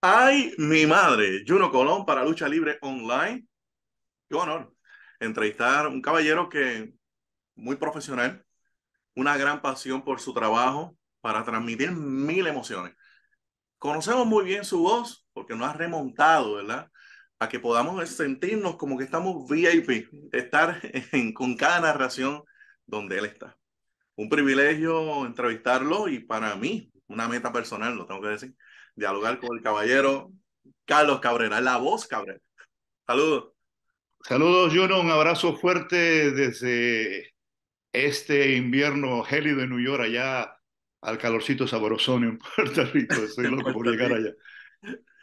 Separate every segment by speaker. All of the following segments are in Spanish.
Speaker 1: Ay, mi madre, Juno Colón para Lucha Libre Online. Qué honor entrevistar a un caballero que muy profesional, una gran pasión por su trabajo para transmitir mil emociones. Conocemos muy bien su voz porque nos ha remontado, ¿verdad? A que podamos sentirnos como que estamos VIP, estar en, con cada narración donde él está. Un privilegio entrevistarlo y para mí, una meta personal, lo tengo que decir dialogar con el caballero Carlos Cabrera, la voz Cabrera. Saludos.
Speaker 2: Saludos, Juno. Un abrazo fuerte desde este invierno gélido en New York, allá al calorcito saborosón en Puerto Rico. Estoy loco por llegar allá.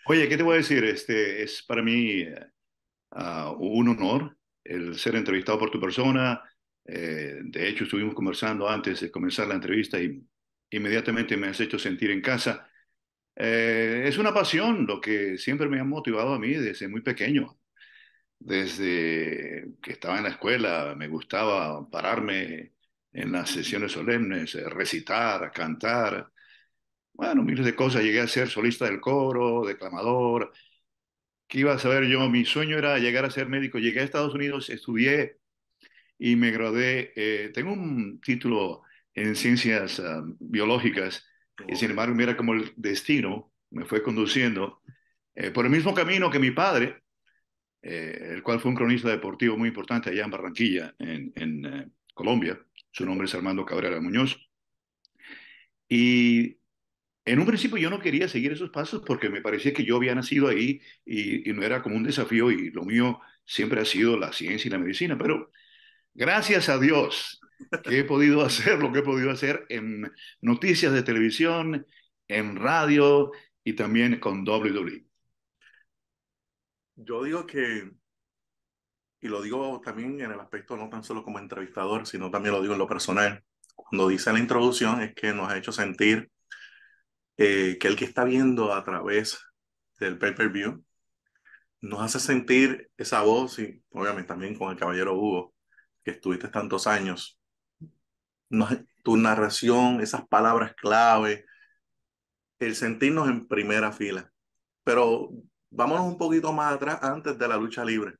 Speaker 2: Oye, ¿qué te voy a decir? Este es para mí uh, un honor el ser entrevistado por tu persona. Eh, de hecho, estuvimos conversando antes de comenzar la entrevista y inmediatamente me has hecho sentir en casa. Eh, es una pasión lo que siempre me ha motivado a mí desde muy pequeño. Desde que estaba en la escuela me gustaba pararme en las sesiones solemnes, eh, recitar, cantar. Bueno, miles de cosas. Llegué a ser solista del coro, declamador. ¿Qué iba a saber yo? Mi sueño era llegar a ser médico. Llegué a Estados Unidos, estudié y me gradué. Eh, tengo un título en ciencias ah, biológicas y sin embargo, mira cómo el destino me fue conduciendo eh, por el mismo camino que mi padre, eh, el cual fue un cronista deportivo muy importante allá en Barranquilla, en, eh, Colombia. Su nombre es Armando Cabrera Muñoz. Y en un principio yo no quería seguir esos pasos porque me parecía que yo había nacido ahí y, y, no era como un desafío y lo mío siempre ha sido la ciencia y la medicina. Pero gracias a Dios que he podido hacer, lo que he podido hacer en noticias de televisión, en radio y también con WWE.
Speaker 1: Yo digo que, y lo digo también en el aspecto no tan solo como entrevistador, sino también lo digo en lo personal, cuando dice la introducción es que nos ha hecho sentir eh, que el que está viendo a través del pay-per-view nos hace sentir esa voz y obviamente también con el caballero Hugo, que estuviste tantos años tu narración, esas palabras clave, el sentirnos en primera fila. Pero vámonos un poquito más atrás, antes de la lucha libre.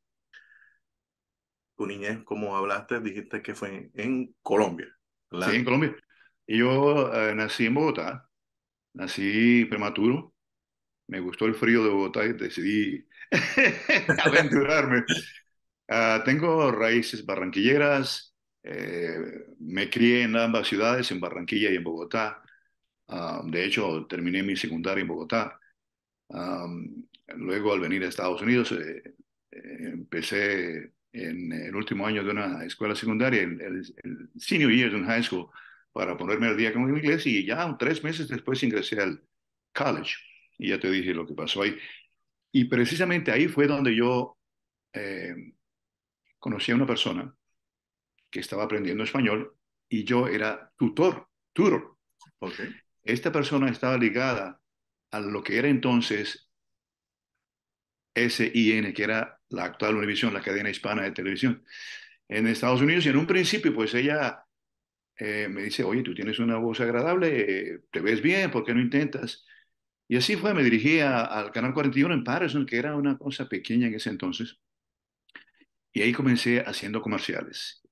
Speaker 1: Tu niñez, como hablaste, dijiste que fue en Colombia.
Speaker 2: Sí, en Colombia. Yo eh, nací en Bogotá, nací prematuro, me gustó el frío de Bogotá y decidí aventurarme. Uh, tengo raíces barranquilleras, eh, me crié en ambas ciudades, en Barranquilla y en Bogotá. Ah, de hecho, terminé mi secundaria en Bogotá. luego, al venir a Estados Unidos, eh, eh, empecé en el último año de una escuela secundaria, el, el, senior year de un high school, para ponerme al día con el inglés y ya tres meses después ingresé al college. Y ya te dije lo que pasó ahí. Y precisamente ahí fue donde yo conocí a una persona que estaba aprendiendo español y yo era tutor, tutor. Okay. Esta persona estaba ligada a lo que era entonces SIN, que era la actual Univision, la cadena hispana de televisión en Estados Unidos. Y en un principio, pues ella eh, me dice, oye, tú tienes una voz agradable, te ves bien, ¿por qué no intentas? Y así fue, me dirigí al Canal 41 en Patterson, que era una cosa pequeña en ese entonces. Y ahí comencé haciendo comerciales.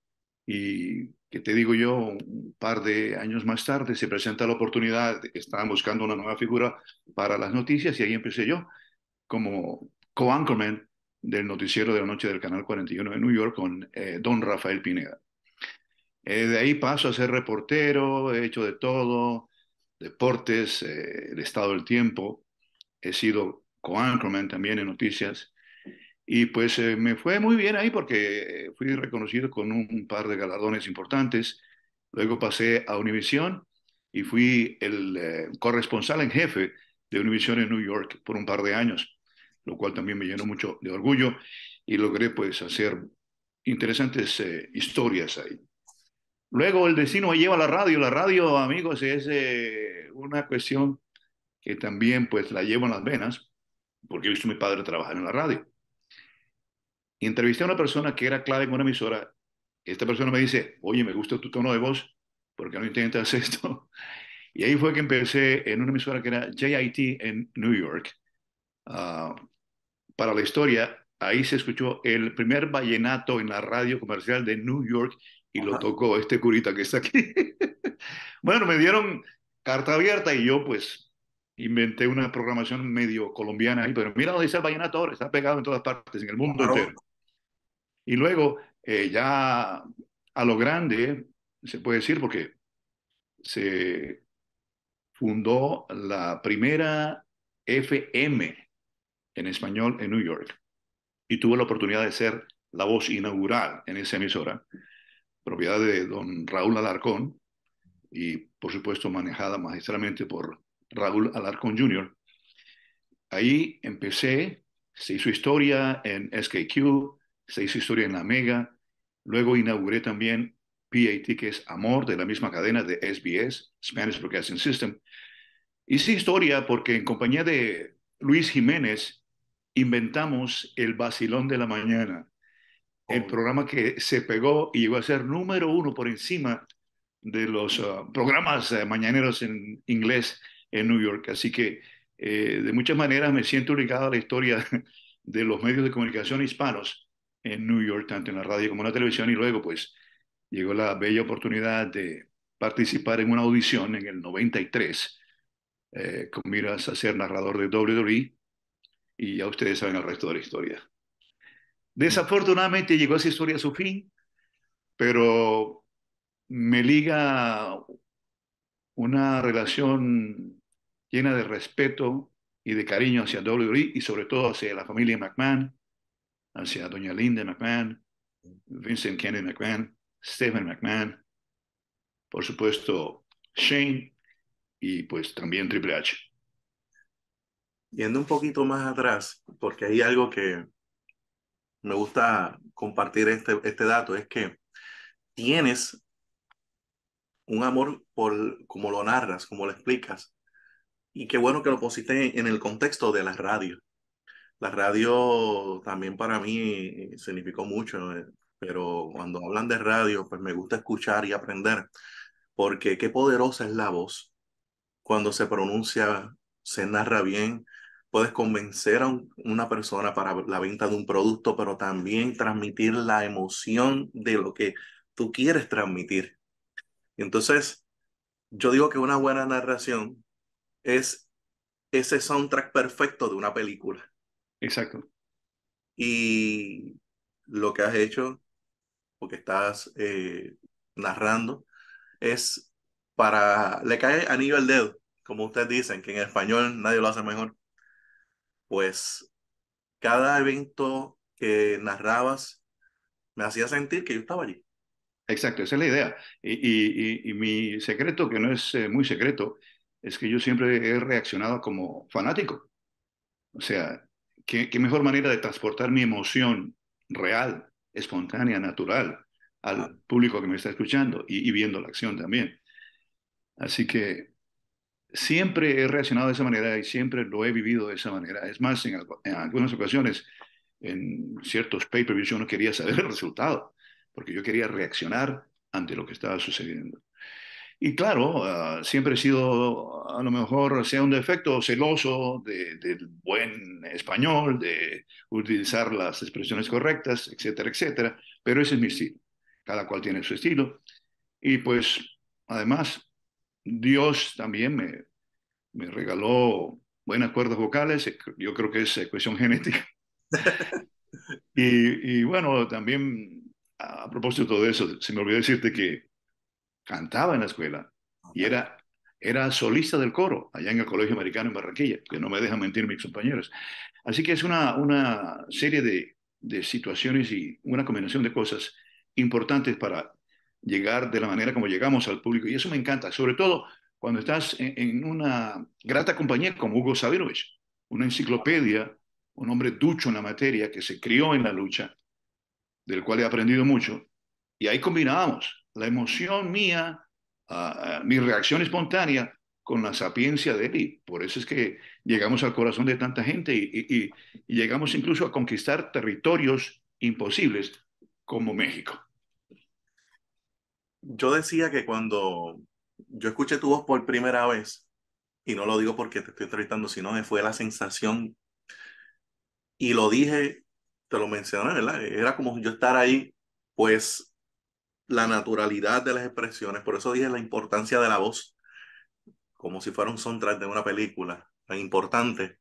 Speaker 2: Y que te digo yo, un par de años más tarde se presenta la oportunidad, de que estaban buscando una nueva figura para las noticias y ahí empecé yo como co-anchorman del noticiero de la noche del Canal 41 de New York con eh, don Rafael Pineda. Eh, de ahí paso a ser reportero, he hecho de todo, deportes, eh, el estado del tiempo, he sido co-anchorman también en noticias y pues eh, me fue muy bien ahí porque fui reconocido con un par de galardones importantes. Luego pasé a Univision y fui el eh, corresponsal en jefe de Univision en New York por un par de años, lo cual también me llenó mucho de orgullo y logré pues hacer interesantes eh, historias ahí. Luego el destino me lleva a la radio. La radio, amigos, es una cuestión que también pues la llevo en las venas porque he visto a mi padre trabajar en la radio. Y entrevisté a una persona que era clave en una emisora. Esta persona me dice, oye, me gusta tu tono de voz, ¿por qué no intentas esto? Y ahí fue que empecé en una emisora que era JIT en New York. uh, para la historia, ahí se escuchó el primer vallenato en la radio comercial de New York y Ajá. lo tocó este curita que está aquí. bueno, me dieron carta abierta y yo pues inventé una programación medio colombiana ahí, pero mira dónde está el vallenato ahora, está pegado en todas partes, en el mundo claro. entero. Y luego, eh, ya a lo grande, se puede decir, porque se fundó la primera FM en español en New York y tuvo la oportunidad de ser la voz inaugural en esa emisora, propiedad de don Raúl Alarcón y por supuesto manejada magistralmente por Raúl Alarcón Jr. Ahí empecé, se hizo historia en SKQ, se hizo historia en la Mega, luego inauguré también PAT, que es Amor, de la misma cadena de SBS, Spanish Broadcasting System. Hice historia porque en compañía de Luis Jiménez inventamos el vacilón de la mañana, el programa que se pegó y llegó a ser número uno por encima de los uh, programas uh, mañaneros en inglés en New York. Así que eh, de muchas maneras me siento ligado a la historia de los medios de comunicación hispanos en New York, tanto en la radio como en la televisión, y luego pues llegó la bella oportunidad de participar en una audición en el 93 eh, con miras a ser narrador de WWE y ya ustedes saben el resto de la historia. Desafortunadamente llegó esa historia a su fin, pero me liga una relación llena de respeto y de cariño hacia WWE y sobre todo hacia la familia McMahon, hacia doña Linda McMahon, Vincent Kennedy McMahon, Stephen McMahon, por supuesto Shane y pues también Triple H.
Speaker 1: Yendo un poquito más atrás, porque hay algo que me gusta compartir este, este dato, es que tienes un amor por como lo narras, como lo explicas. Y qué bueno que lo pusiste en el contexto de la radio. La radio también para mí significó mucho. Eh, pero cuando hablan de radio, pues me gusta escuchar y aprender, porque qué poderosa es la voz. Cuando se pronuncia, se narra bien, puedes convencer a un, una persona para la venta de un producto, pero también transmitir la emoción de lo que tú quieres transmitir. Entonces, yo digo que una buena narración es ese soundtrack perfecto de una película.
Speaker 2: Exacto.
Speaker 1: Y lo que has hecho que estás eh, narrando, es para, le cae anillo al dedo, como ustedes dicen, que en español nadie lo hace mejor. Pues cada evento que narrabas me hacía sentir que yo estaba allí.
Speaker 2: Exacto, esa es la idea. Y, y, y mi secreto, que no es eh, muy secreto, es que yo siempre he reaccionado como fanático. O sea, ¿qué, qué mejor manera de transportar mi emoción real espontánea, natural al público que me está escuchando y, y, viendo la acción también. Así que siempre he reaccionado de esa manera y siempre lo he vivido de esa manera. Es más, en, en algunas ocasiones, en ciertos pay-per-views yo no quería saber el resultado, porque yo quería reaccionar ante lo que estaba sucediendo. Y claro, uh, siempre he sido, a lo mejor, sea un defecto celoso del de buen español, de utilizar las expresiones correctas, etcétera, etcétera, pero ese es mi estilo. Cada cual tiene su estilo. Y pues, además, Dios también me, me regaló buenas cuerdas vocales, yo creo que es cuestión genética. y, y bueno, también a propósito de eso, se me olvidó decirte que cantaba en la escuela y era, era solista del coro allá en el Colegio Americano en Barranquilla, que no me dejan mentir mis compañeros. Así que es una, una serie de, de situaciones y una combinación de cosas importantes para llegar de la manera como llegamos al público. Y eso me encanta, sobre todo cuando estás en, en una grata compañía como Hugo Sabinovich, una enciclopedia, un hombre ducho en la materia que se crió en la lucha, del cual he aprendido mucho. Y ahí combinábamos la emoción mía, mi reacción espontánea con la sapiencia de él. por eso es que llegamos al corazón de tanta gente y, y, y llegamos incluso a conquistar territorios imposibles como México.
Speaker 1: Yo decía que cuando yo escuché tu voz por primera vez, y no lo digo porque te estoy entrevistando, sino que fue la sensación y lo dije, te lo mencioné, ¿verdad? Era como yo estar ahí, pues la naturalidad de las expresiones, por eso dije la importancia de la voz, como si fuera un soundtrack de una película, tan importante,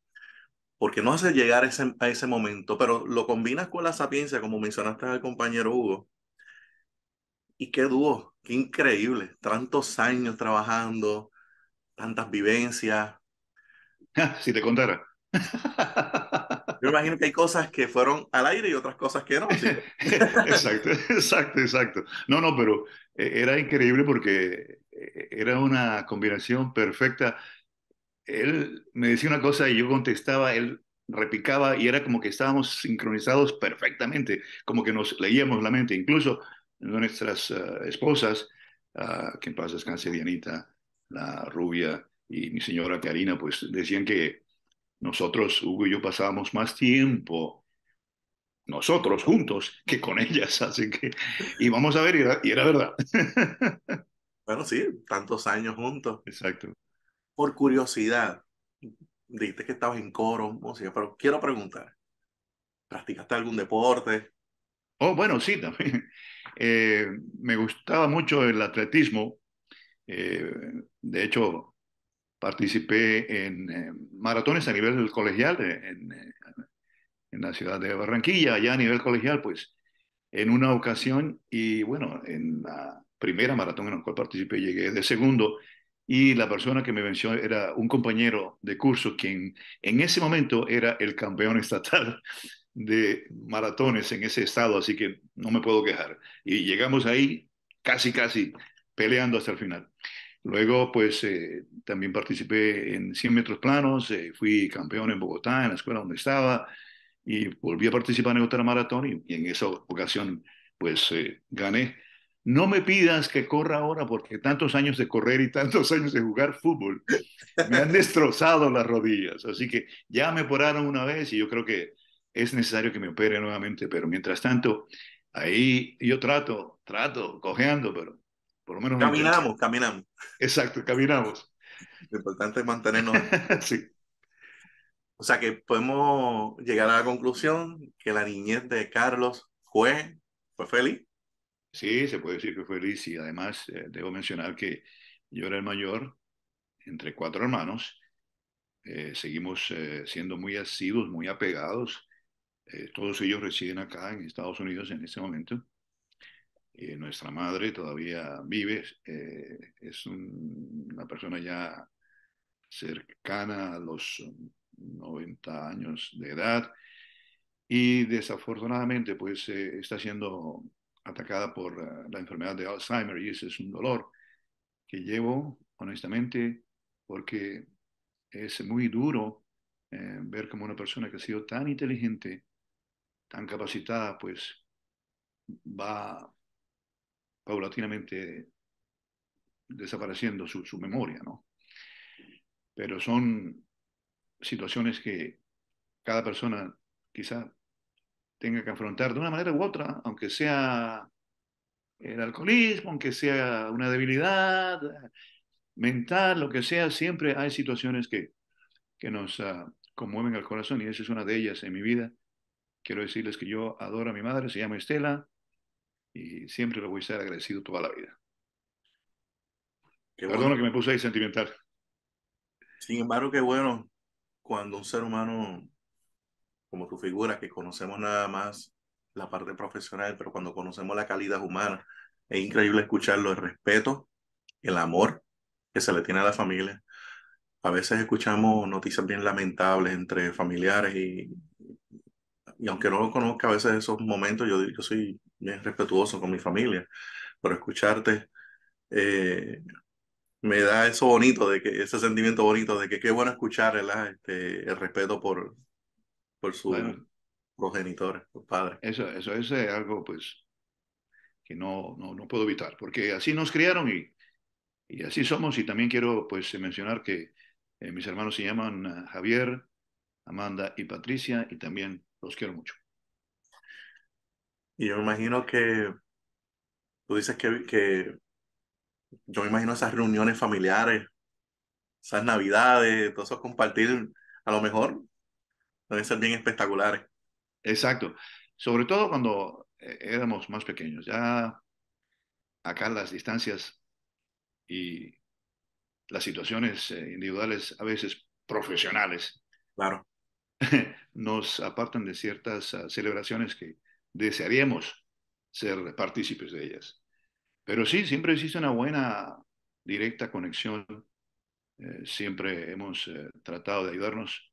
Speaker 1: porque no hace llegar ese, a ese momento, pero lo combinas con la sapiencia, como mencionaste al compañero Hugo, y qué dúo, qué increíble, tantos años trabajando, tantas vivencias.
Speaker 2: si te contara.
Speaker 1: Yo imagino que hay cosas que fueron al aire y otras cosas que no.
Speaker 2: exacto, exacto, exacto. No, no, pero eh, era increíble porque eh, era una combinación perfecta. Él me decía una cosa y yo contestaba, él repicaba y era como que estábamos sincronizados perfectamente, como que nos leíamos la mente. Incluso nuestras uh, esposas, uh, que en paz descanse Dianita, la rubia y mi señora Karina, pues decían que nosotros, Hugo y yo, pasábamos más tiempo nosotros juntos que con ellas, así que, y vamos a ver, y era, y era verdad.
Speaker 1: Bueno, sí, tantos años juntos.
Speaker 2: Exacto.
Speaker 1: Por curiosidad, dijiste que estabas en coro, música, pero quiero preguntar, ¿practicaste algún deporte?
Speaker 2: Oh, bueno, sí, también. Eh, me gustaba mucho el atletismo. Eh, de hecho, participé en eh, maratones a nivel colegial en, en, la ciudad de Barranquilla, allá a nivel colegial, pues en una ocasión y bueno, en la primera maratón en la cual participé llegué de segundo y la persona que me venció era un compañero de curso quien en ese momento era el campeón estatal de maratones en ese estado, así que no me puedo quejar. Y llegamos ahí casi, casi peleando hasta el final. Luego, pues eh, también participé en 100 metros planos, eh, fui campeón en Bogotá, en la escuela donde estaba, y volví a participar en otra maratón y, en esa ocasión, pues eh, gané. No me pidas que corra ahora porque tantos años de correr y tantos años de jugar fútbol me han destrozado las rodillas. Así que ya me operaron una vez y yo creo que es necesario que me opere nuevamente, pero mientras tanto, ahí yo trato, trato, cojeando, pero por lo menos...
Speaker 1: Caminamos, caminamos.
Speaker 2: Exacto, caminamos.
Speaker 1: Lo importante es mantenernos... sí. O sea que podemos llegar a la conclusión que la niñez de Carlos fue, fue feliz.
Speaker 2: Sí, se puede decir que fue feliz y además eh, debo mencionar que yo era el mayor entre cuatro hermanos. Eh, seguimos eh, siendo muy asiduos, muy apegados eh, todos ellos residen acá en Estados Unidos en este momento. Eh, nuestra madre todavía vive, eh, es una persona ya cercana a los 90 años de edad y desafortunadamente pues está siendo atacada por la enfermedad de Alzheimer y ese es un dolor que llevo honestamente porque es muy duro ver como una persona que ha sido tan inteligente tan capacitada, pues va paulatinamente desapareciendo su, memoria, ¿no? Pero son situaciones que cada persona quizá tenga que afrontar de una manera u otra, aunque sea el alcoholismo, aunque sea una debilidad mental, lo que sea, siempre hay situaciones que, que nos uh, conmueven el corazón y esa es una de ellas en mi vida quiero decirles que yo adoro a mi madre, se llama Estela, y siempre le voy a estar agradecido toda la vida. Qué Perdona que me puse ahí sentimental.
Speaker 1: Sin embargo, qué bueno cuando un ser humano como tu figura, que conocemos nada más la parte profesional, pero cuando conocemos la calidad humana, es increíble escucharlo, el respeto, el amor que se le tiene a la familia. A veces escuchamos noticias bien lamentables entre familiares y, y aunque no lo conozca a veces esos momentos, yo, yo soy bien respetuoso con mi familia, pero escucharte eh, me da eso bonito, de que, ese sentimiento bonito de que qué bueno escuchar Este, el respeto por, por sus progenitores, sus padres.
Speaker 2: Eso, eso, es algo pues que no, no, no, puedo evitar, porque así nos criaron y, y así somos. Y también quiero pues mencionar que eh, mis hermanos se llaman eh, Javier, Amanda y Patricia y también los quiero mucho.
Speaker 1: Y yo me imagino que tú dices que, que yo me imagino esas reuniones familiares, esas navidades, todo eso compartir, a lo mejor deben ser bien espectaculares.
Speaker 2: exacto. Sobre todo cuando eh, éramos más pequeños. Ya acá las distancias y las situaciones eh, individuales, a veces profesionales,
Speaker 1: Claro,
Speaker 2: nos apartan de ciertas uh, celebraciones que desearíamos ser partícipes de ellas. Pero sí, siempre existe una buena, directa conexión. Eh, siempre hemos eh, tratado de ayudarnos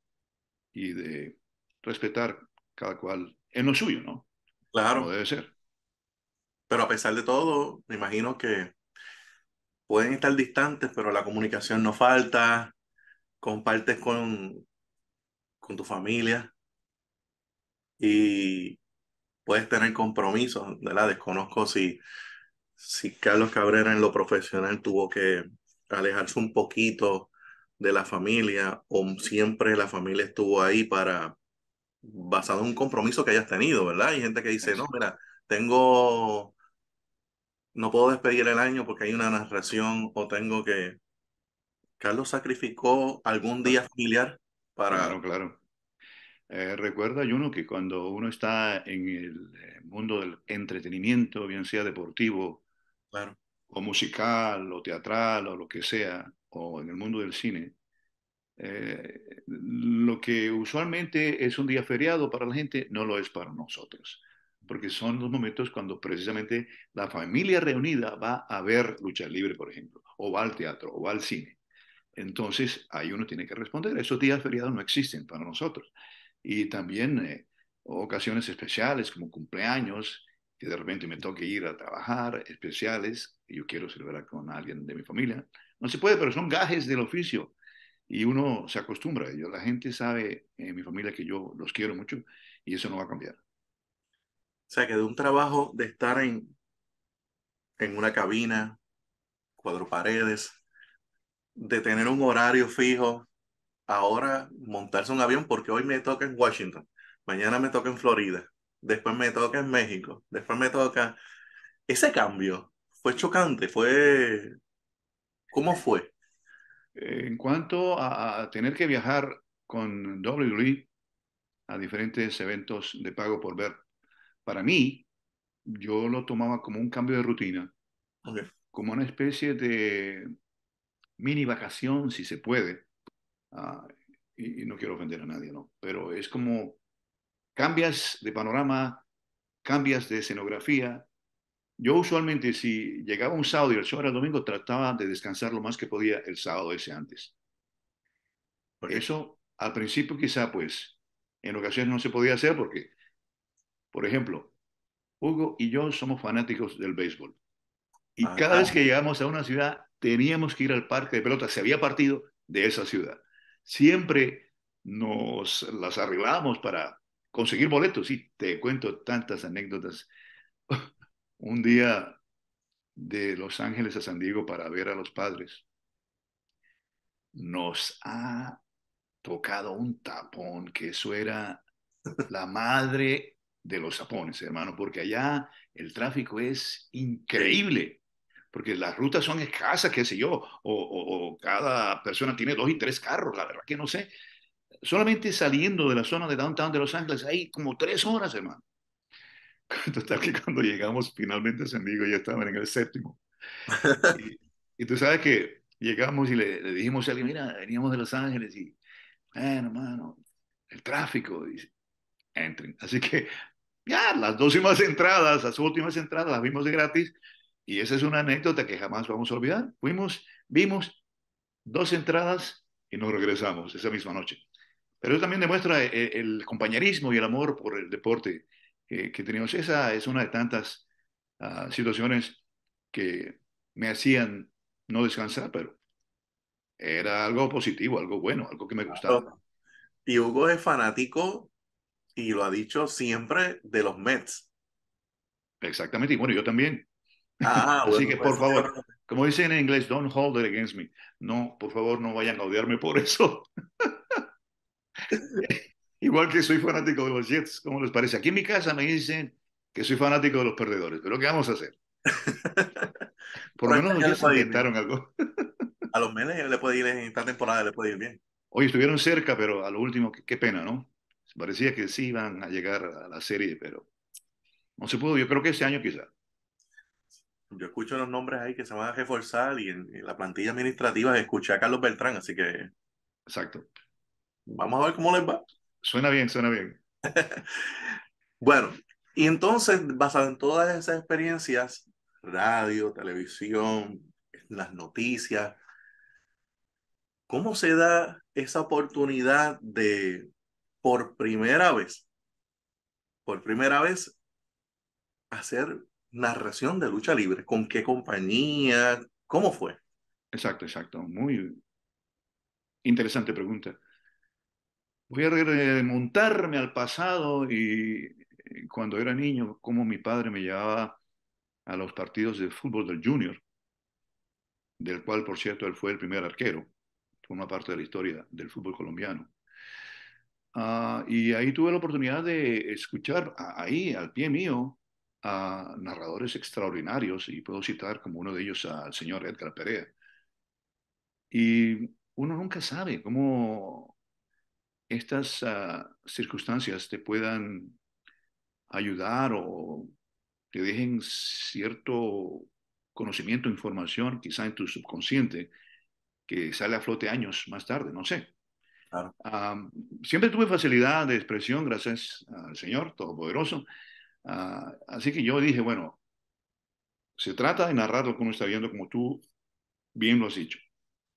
Speaker 2: y de respetar cada cual en lo suyo, ¿no? Como
Speaker 1: claro.
Speaker 2: debe ser.
Speaker 1: Pero a pesar de todo, me imagino que pueden estar distantes, pero la comunicación no falta, compartes con, con tu familia y puedes tener compromisos, ¿verdad? Desconozco si, si Carlos Cabrera en lo profesional tuvo que alejarse un poquito de la familia o siempre la familia estuvo ahí para, basado en un compromiso que hayas tenido, ¿verdad? Hay gente que dice, no, mira, tengo, no puedo despedir el año porque hay una narración o tengo que... Carlos sacrificó algún día familiar para...
Speaker 2: Claro, claro. Eh, recuerda, Juno, que cuando uno está en el eh, mundo del entretenimiento, bien sea deportivo
Speaker 1: Claro,
Speaker 2: o musical o teatral o lo que sea, o en el mundo del cine, eh, lo que usualmente es un día feriado para la gente no lo es para nosotros, porque son los momentos cuando precisamente la familia reunida va a ver lucha libre, por ejemplo, o va al teatro, o va al cine. Entonces, ahí uno tiene que responder. Esos días feriados no existen para nosotros. Y también eh, ocasiones especiales como cumpleaños, que de repente me toque ir a trabajar, especiales, y yo quiero celebrar con alguien de mi familia. No se puede, pero son gajes del oficio y uno se acostumbra. Yo, la gente sabe en mi familia que yo los quiero mucho y eso no va a cambiar.
Speaker 1: O sea, que de un trabajo de estar en, en una cabina, cuatro paredes, de tener un horario fijo, ahora montarse un avión porque hoy me toca en Washington, mañana me toca en Florida, después me toca en México, después me toca... Ese cambio fue chocante, fue... ¿Cómo fue?
Speaker 2: En cuanto a, a tener que viajar con WWE a diferentes eventos de pago por ver, para mí, yo lo tomaba como un cambio de rutina, como una especie de mini vacación, si se puede. Ah, y, y no quiero ofender a nadie, ¿no? Pero es como cambias de panorama, cambias de escenografía. Yo usualmente, si llegaba un sábado y el show era el domingo, trataba de descansar lo más que podía el sábado ese antes.
Speaker 1: ok.
Speaker 2: Eso al principio quizá pues en ocasiones no se podía hacer porque, por ejemplo, Hugo y yo somos fanáticos del béisbol y cada vez
Speaker 1: Ajá.
Speaker 2: que llegamos a una ciudad teníamos que ir al parque de pelota, se había partido de esa ciudad. Siempre nos las arreglábamos para conseguir boletos y te cuento tantas anécdotas. Un día de Los Ángeles a San Diego para ver a los padres, nos ha tocado un tapón, que eso era la madre de los tapones, hermano, porque allá el tráfico es increíble, porque las rutas son escasas, qué sé yo, o, o, o cada persona tiene dos y tres carros, la verdad que no sé. Solamente saliendo de la zona de downtown de Los Ángeles hay como tres horas, hermano. Total que cuando llegamos finalmente a San Diego ya estaban en el séptimo. Y, y tú sabes que llegamos y le, le dijimos a alguien, mira, veníamos de Los Ángeles y, bueno, hermano, el tráfico, dice, entren. Así que ya, las dos últimas entradas, las últimas entradas las vimos de gratis y esa es una anécdota que jamás vamos a olvidar. Fuimos, vimos dos entradas y nos regresamos esa misma noche. Pero eso también demuestra el, el compañerismo y el amor por el deporte que, que teníamos. Esa es una de tantas uh, situaciones que me hacían no descansar, pero era algo positivo, algo bueno, algo que me gustaba.
Speaker 1: Y Hugo es fanático, y lo ha dicho siempre, de los Mets.
Speaker 2: Exactamente, y bueno, yo también.
Speaker 1: Ah,
Speaker 2: Así
Speaker 1: bueno,
Speaker 2: que
Speaker 1: pues
Speaker 2: por
Speaker 1: a
Speaker 2: favor,
Speaker 1: preguntar.
Speaker 2: como dicen en inglés, don't hold it against me. No, por favor, no vayan a odiarme por eso. Igual que soy fanático de los Jets, ¿cómo les parece? Aquí en mi casa me dicen que soy fanático de los perdedores, pero ¿qué vamos a hacer? Por lo menos los Jets intentaron algo.
Speaker 1: A los Mets le puede ir en esta temporada, le puede ir bien.
Speaker 2: Hoy estuvieron cerca, pero a lo último, qué, qué pena, ¿no? Parecía que sí iban a llegar a la serie, pero no se pudo. Yo creo que este año quizá.
Speaker 1: Yo escucho los nombres ahí que se van a reforzar y en, en la plantilla administrativa escuché a Carlos Beltrán, así que
Speaker 2: Exacto.
Speaker 1: vamos a ver cómo les va.
Speaker 2: Suena bien, suena bien.
Speaker 1: Bueno, y entonces, basado en todas esas experiencias, radio, televisión, las noticias, ¿cómo se da esa oportunidad de, por primera vez, por primera vez, hacer narración de lucha libre? ¿Con qué compañía? ¿Cómo fue?
Speaker 2: Exacto, exacto. Muy interesante pregunta. Voy a remontarme al pasado y cuando era niño, como mi padre me llevaba a los partidos de fútbol del Junior, del cual, por cierto, él fue el primer arquero, forma parte de la historia del fútbol colombiano. Uh, y ahí tuve la oportunidad de escuchar ahí, al pie mío, a narradores extraordinarios, y puedo citar como uno de ellos al señor Edgar Perea. Y uno nunca sabe cómo estas uh, circunstancias te puedan ayudar o te dejen cierto conocimiento, información, quizá en tu subconsciente, que sale a flote años más tarde, no sé.
Speaker 1: Claro.
Speaker 2: Siempre tuve facilidad de expresión, gracias al Señor Todopoderoso. Uh, así que yo dije, bueno, se trata de narrar lo que uno está viendo, como tú bien lo has dicho.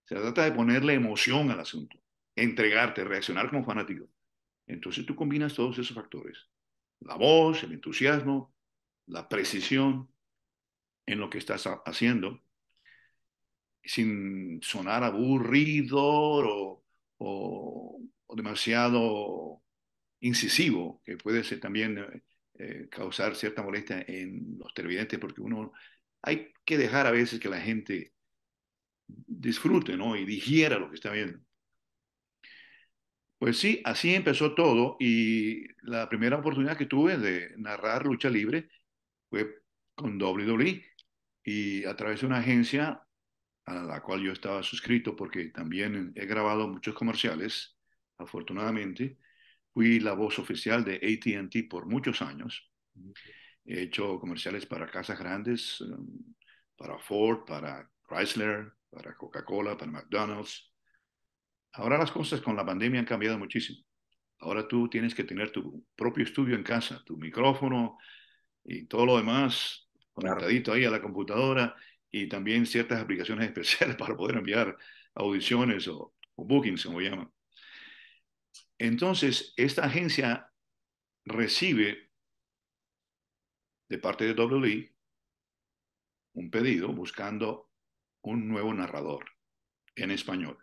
Speaker 2: Se trata de ponerle emoción al asunto, entregarte, reaccionar como fanático. Entonces tú combinas todos esos factores la voz, el entusiasmo, la precisión en lo que estás haciendo, sin sonar aburrido o, o, o demasiado incisivo, que puede ser también eh, causar cierta molestia en los televidentes, porque uno hay que dejar a veces que la gente disfrute ¿no? y digiera lo que está viendo. Pues sí, así empezó todo y la primera oportunidad que tuve de narrar lucha libre fue con WWE y a través de una agencia a la cual yo estaba suscrito porque también he grabado muchos comerciales, afortunadamente. Fui la voz oficial de ATT por muchos años. He hecho comerciales para casas grandes, um, para Ford, para Chrysler, para Coca-Cola, para McDonald's. Ahora las cosas con la pandemia han cambiado muchísimo. Ahora tú tienes que tener tu propio estudio en casa, tu micrófono y todo lo demás conectadito ahí a la computadora y también ciertas aplicaciones especiales para poder enviar audiciones o, o bookings, como llaman. Entonces, esta agencia recibe de parte de WWE un pedido buscando un nuevo narrador en español.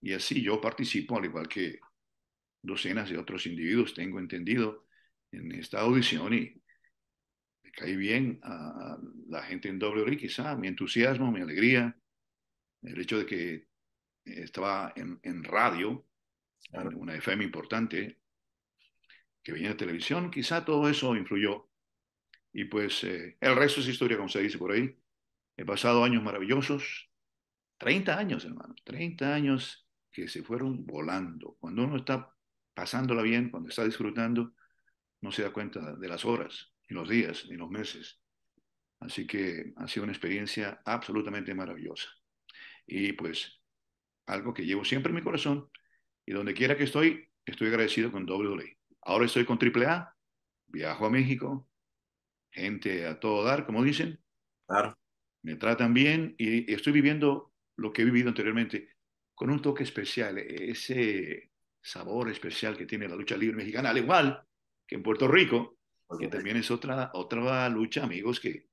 Speaker 2: Y así yo participo, al igual que docenas de otros individuos, tengo entendido, en esta audición y me caí bien a la gente en WWE, quizá mi entusiasmo, mi alegría, el hecho de que estaba en, radio. Una FM importante, que venía de televisión, quizá todo eso influyó. Y pues eh, el resto es historia, como se dice por ahí. He pasado años maravillosos, 30 años, hermano, 30 años que se fueron volando. Cuando uno está pasándola bien, cuando está disfrutando, no se da cuenta de las horas, ni los días, ni los meses. Así que ha sido una experiencia absolutamente maravillosa. Y pues algo que llevo siempre en mi corazón y donde quiera que estoy, estoy agradecido con WWE. Ahora estoy con AAA, viajo a México, gente a todo dar, como dicen.
Speaker 1: Claro.
Speaker 2: Me tratan bien y estoy viviendo lo que he vivido anteriormente con un toque especial, ese sabor especial que tiene la lucha libre mexicana, al igual que en Puerto Rico, que también es otra, otra lucha, amigos, que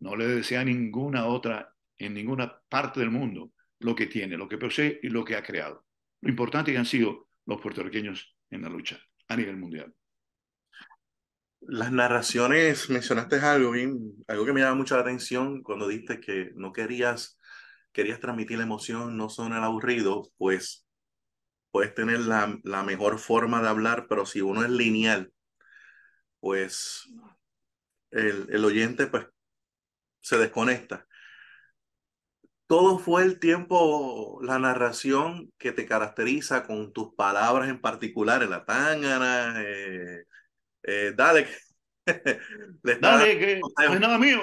Speaker 2: no le desea ninguna otra en ninguna parte del mundo lo que tiene, lo que posee y lo que ha creado. Lo importante que han sido los puertorriqueños en la lucha a nivel mundial.
Speaker 1: Las narraciones, mencionaste algo bien, algo que me llama mucho la atención cuando dijiste que no querías querías transmitir la emoción, no son el aburrido, pues puedes tener la, la mejor forma de hablar, pero si uno es lineal, pues el, el oyente pues se desconecta. Todo fue el tiempo, la narración que te caracteriza con tus palabras en particular, en la tángana, eh, eh, dale,
Speaker 2: le dale, que no es nada mío,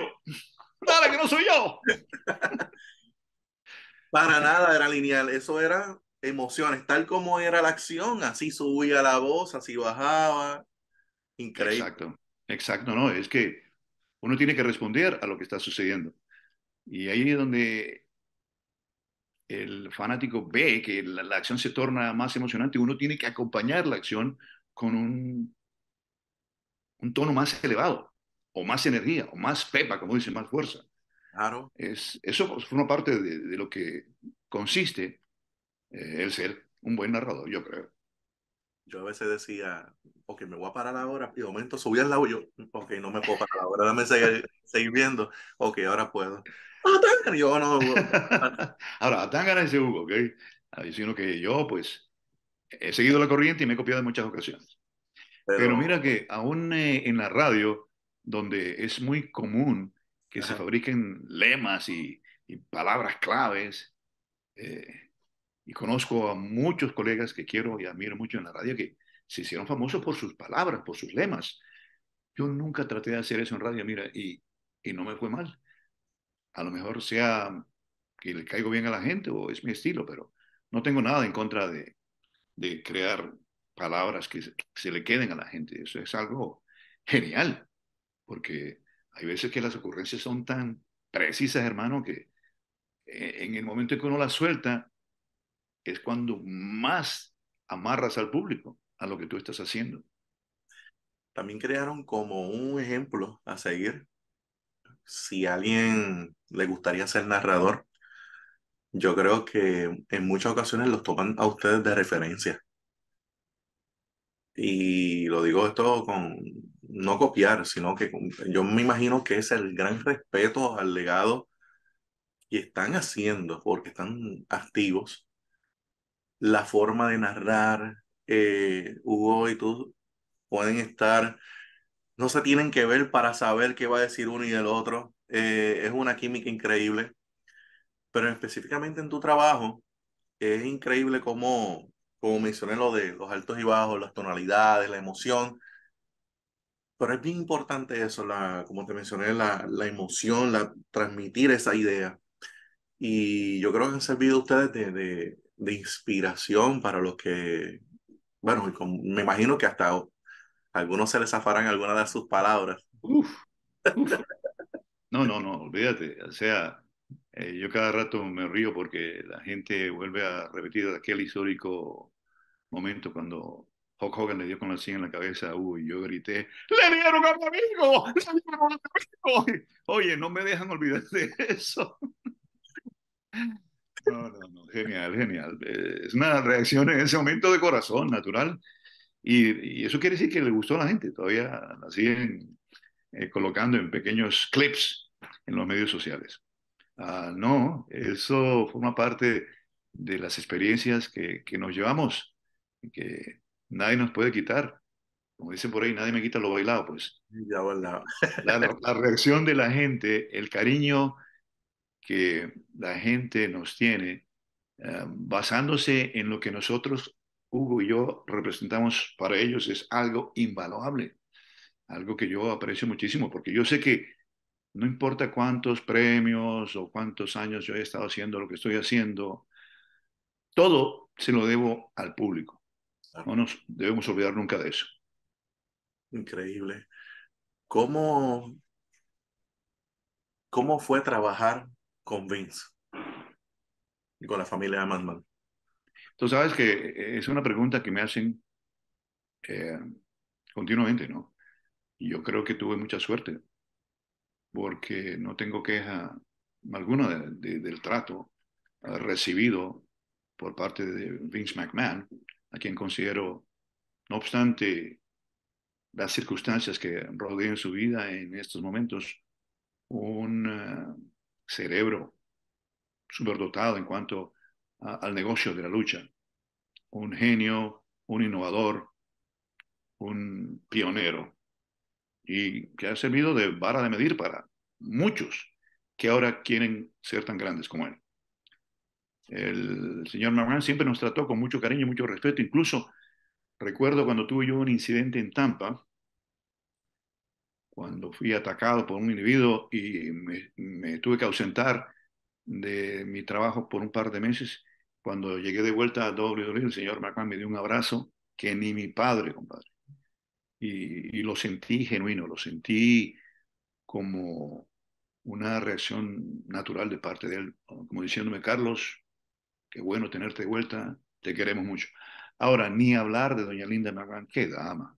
Speaker 2: dale, que no soy yo.
Speaker 1: Para nada era lineal, eso era emociones, tal como era la acción, así subía la voz, así bajaba, increíble.
Speaker 2: Exacto, exacto, no, es que uno tiene que responder a lo que está sucediendo. Y ahí es donde el fanático ve que la, acción se torna más emocionante, uno tiene que acompañar la acción con un, un tono más elevado, o más energía, o más pepa, como dice, más fuerza.
Speaker 1: Claro.
Speaker 2: Es, eso forma parte de, lo que consiste eh, el ser un buen narrador, yo creo.
Speaker 1: Yo a veces decía, ok, me voy a parar ahora, y de momento subí al lado, yo, ok, no me puedo parar ahora, dame seguir, seguir viendo, ok, ahora puedo. Ah, yo no.
Speaker 2: Ahora, a Tangana ese Hugo, ¿ok? Sino que yo, pues, he seguido la corriente y me he copiado en muchas ocasiones. Pero, mira que aún eh, en la radio, donde es muy común que se fabriquen lemas y, palabras claves, eh, y conozco a muchos colegas que quiero y admiro mucho en la radio que se hicieron famosos por sus palabras, por sus lemas. Yo nunca traté de hacer eso en radio, mira, y, y no me fue mal a lo mejor sea que le caigo bien a la gente o es mi estilo, pero no tengo nada en contra de, de crear palabras que se, le queden a la gente. Eso es algo genial, porque hay veces que las ocurrencias son tan precisas, hermano, que eh, en el momento en que uno las suelta es cuando más amarras al público a lo que tú estás haciendo.
Speaker 1: También crearon como un ejemplo a seguir si alguien le gustaría ser narrador, yo creo que en muchas ocasiones los toman a ustedes de referencia. Y lo digo esto con no copiar, sino que yo me imagino que es el gran respeto al legado que están haciendo, porque están activos. La forma de narrar, eh, Hugo y tú pueden estar no se tienen que ver para saber qué va a decir uno y el otro. Eh, es una química increíble. Pero específicamente en tu trabajo, es increíble cómo, como mencioné lo de los altos y bajos, las tonalidades, la emoción. Pero es bien importante eso, la, como te mencioné, la, la emoción, la, transmitir esa idea. Y yo creo que han servido ustedes de, de, de inspiración para los que, bueno, me imagino que hasta algunos se les zafarán algunas de sus palabras. Uf,
Speaker 2: No, no, no, olvídate. O sea, eh, yo cada rato me río porque la gente vuelve a repetir aquel histórico momento cuando Hulk Hogan le dio con la silla en la cabeza Uy, yo grité, ¡le dieron a mi amigo! ¡Le dieron a mi amigo! Oye, no me dejan olvidar de eso. No, no, no, genial, genial. Eh, es una reacción en ese momento de corazón, natural. Y, eso quiere decir que le gustó a la gente, todavía la siguen eh, colocando en pequeños clips en los medios sociales. Ah, no, eso forma parte de las experiencias que, que nos llevamos, que nadie nos puede quitar. Como dicen por ahí, nadie me quita lo bailado, pues.
Speaker 1: Ya
Speaker 2: la, la, reacción de la gente, el cariño que la gente nos tiene, eh, basándose en lo que nosotros Hugo y yo representamos para ellos es algo invaluable, algo que yo aprecio muchísimo, porque yo sé que no importa cuántos premios o cuántos años yo he estado haciendo lo que estoy haciendo, todo se lo debo al público. No nos debemos olvidar nunca de eso.
Speaker 1: Increíble. ¿Cómo, cómo fue trabajar con Vince y con la familia de Madman?
Speaker 2: Tú sabes que eh, es una pregunta que me hacen eh, continuamente, ¿no? Y yo creo que tuve mucha suerte, porque no tengo queja alguna del trato eh, recibido por parte de Vince McMahon, a quien considero, no obstante las circunstancias que rodean su vida en estos momentos, un cerebro superdotado en cuanto al negocio de la lucha. Un genio, un innovador, un pionero y que ha servido de vara de medir para muchos que ahora quieren ser tan grandes como él. El señor McMahon siempre nos trató con mucho cariño mucho respeto. Incluso recuerdo cuando tuve yo un incidente en Tampa, cuando fui atacado por un individuo y me tuve que ausentar de mi trabajo por un par de meses. Cuando llegué de vuelta a WWE, el señor McMahon me dio un abrazo que ni mi padre, compadre. Y, lo sentí genuino, lo sentí como una reacción natural de parte de él, como diciéndome, Carlos, qué bueno tenerte de vuelta, te queremos mucho. Ahora, ni hablar de doña Linda McMahon, qué dama,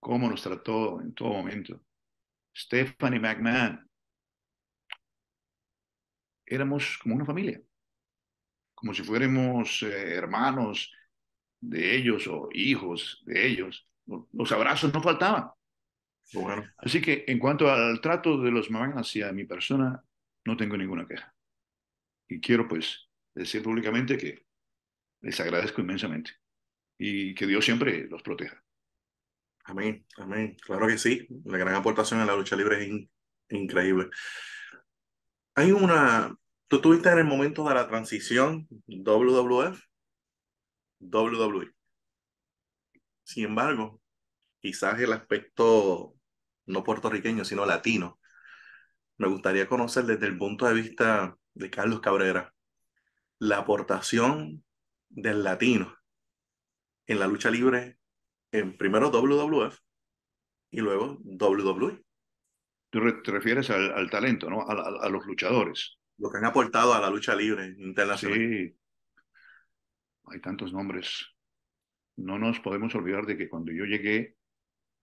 Speaker 2: cómo nos trató en todo momento. Stephanie McMahon, éramos como una familia, como si fuéramos eh, hermanos de ellos o hijos de ellos. Los abrazos no faltaban.
Speaker 1: Bueno,
Speaker 2: Así que en cuanto al trato de los mamás hacia mi persona, no tengo ninguna queja. Y quiero pues decir públicamente que les agradezco inmensamente y que Dios siempre los proteja.
Speaker 1: amén, amén. Claro que sí. La gran aportación en la lucha libre es in- increíble. Hay una, tú estuviste en el momento de la transición WWF, WWE. Sin embargo, quizás el aspecto no puertorriqueño, sino latino, me gustaría conocer desde el punto de vista de Carlos Cabrera la aportación del latino en la lucha libre en primero WWF y luego WWE,
Speaker 2: Tú te refieres al, al talento, ¿no? A los luchadores.
Speaker 1: Lo que han aportado a la lucha libre internacional.
Speaker 2: Sí, hay tantos nombres. No nos podemos olvidar de que cuando yo llegué,